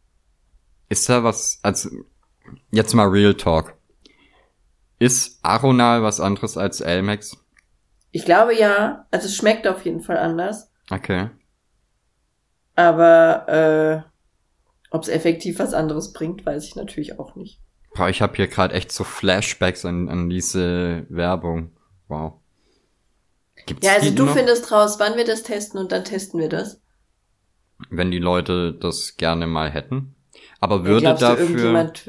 B: Ist da was, also jetzt mal Real Talk. Ist Aronal was anderes als Elmex?
A: Ich glaube ja, also es schmeckt auf jeden Fall anders,
B: Okay.
A: aber äh, ob es effektiv was anderes bringt, weiß ich natürlich auch nicht.
B: Boah, ich habe hier gerade echt so Flashbacks an, an diese Werbung. Wow. Gibt's
A: Ja, also du
B: noch?
A: findest raus, wann wir das testen und dann testen wir das.
B: Wenn die Leute das gerne mal hätten. Aber würde dafür,
A: wird,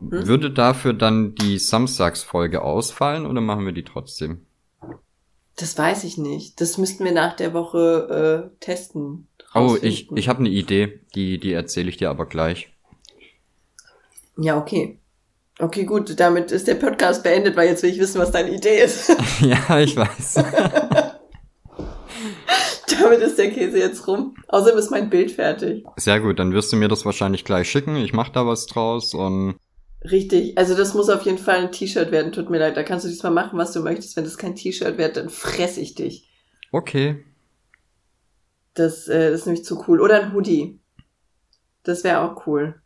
A: Hm?
B: würde dafür dann die Samstagsfolge ausfallen oder machen wir die trotzdem?
A: das weiß ich nicht. Das müssten wir nach der Woche äh, testen.
B: Oh, ich, ich habe eine Idee, die, die erzähle ich dir aber gleich.
A: Ja, okay. Okay, gut, damit ist der Podcast beendet, weil jetzt will ich wissen, was deine Idee ist.
B: ja, ich weiß.
A: damit ist der Käse jetzt rum. Außerdem ist mein Bild fertig.
B: Sehr gut, dann wirst du mir das wahrscheinlich gleich schicken. Ich mach da was draus und
A: Richtig. Also das muss auf jeden Fall ein T-Shirt werden. Tut mir leid. Da kannst du diesmal machen, was du möchtest. Wenn das kein T-Shirt wird, dann fress ich dich.
B: okay.
A: Das, äh, das ist nämlich zu cool. Oder ein Hoodie. Das wäre auch cool.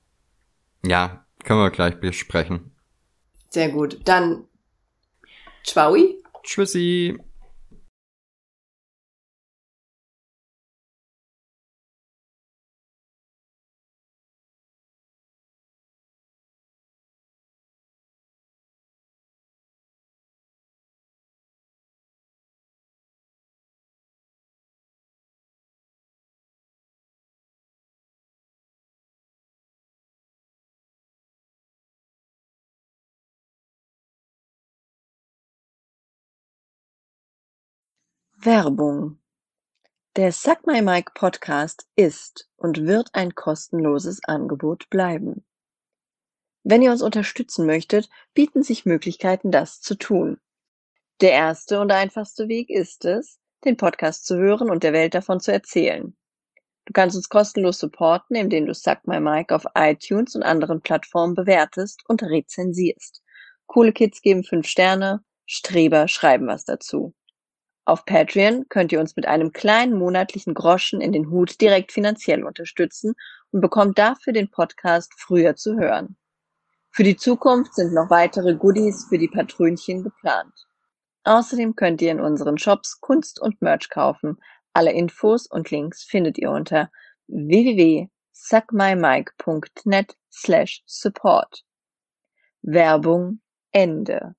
B: Ja, können wir gleich besprechen.
A: Sehr gut. Dann Tschaui.
B: Tschüssi.
A: Werbung. Der Suck My Mic Podcast ist und wird ein kostenloses Angebot bleiben. Wenn ihr uns unterstützen möchtet, bieten sich Möglichkeiten, das zu tun. Der erste und einfachste Weg ist es, den Podcast zu hören und der Welt davon zu erzählen. Du kannst uns kostenlos supporten, indem du Suck My Mic auf iTunes und anderen Plattformen bewertest und rezensierst. Coole Kids geben fünf Sterne, Streber schreiben was dazu. Auf Patreon könnt ihr uns mit einem kleinen monatlichen Groschen in den Hut direkt finanziell unterstützen und bekommt dafür den Podcast früher zu hören. Für die Zukunft sind noch weitere Goodies für die Patrönchen geplant. Außerdem könnt ihr in unseren Shops Kunst und Merch kaufen. Alle Infos und Links findet ihr unter www.suckmymike.net slash support. Werbung Ende.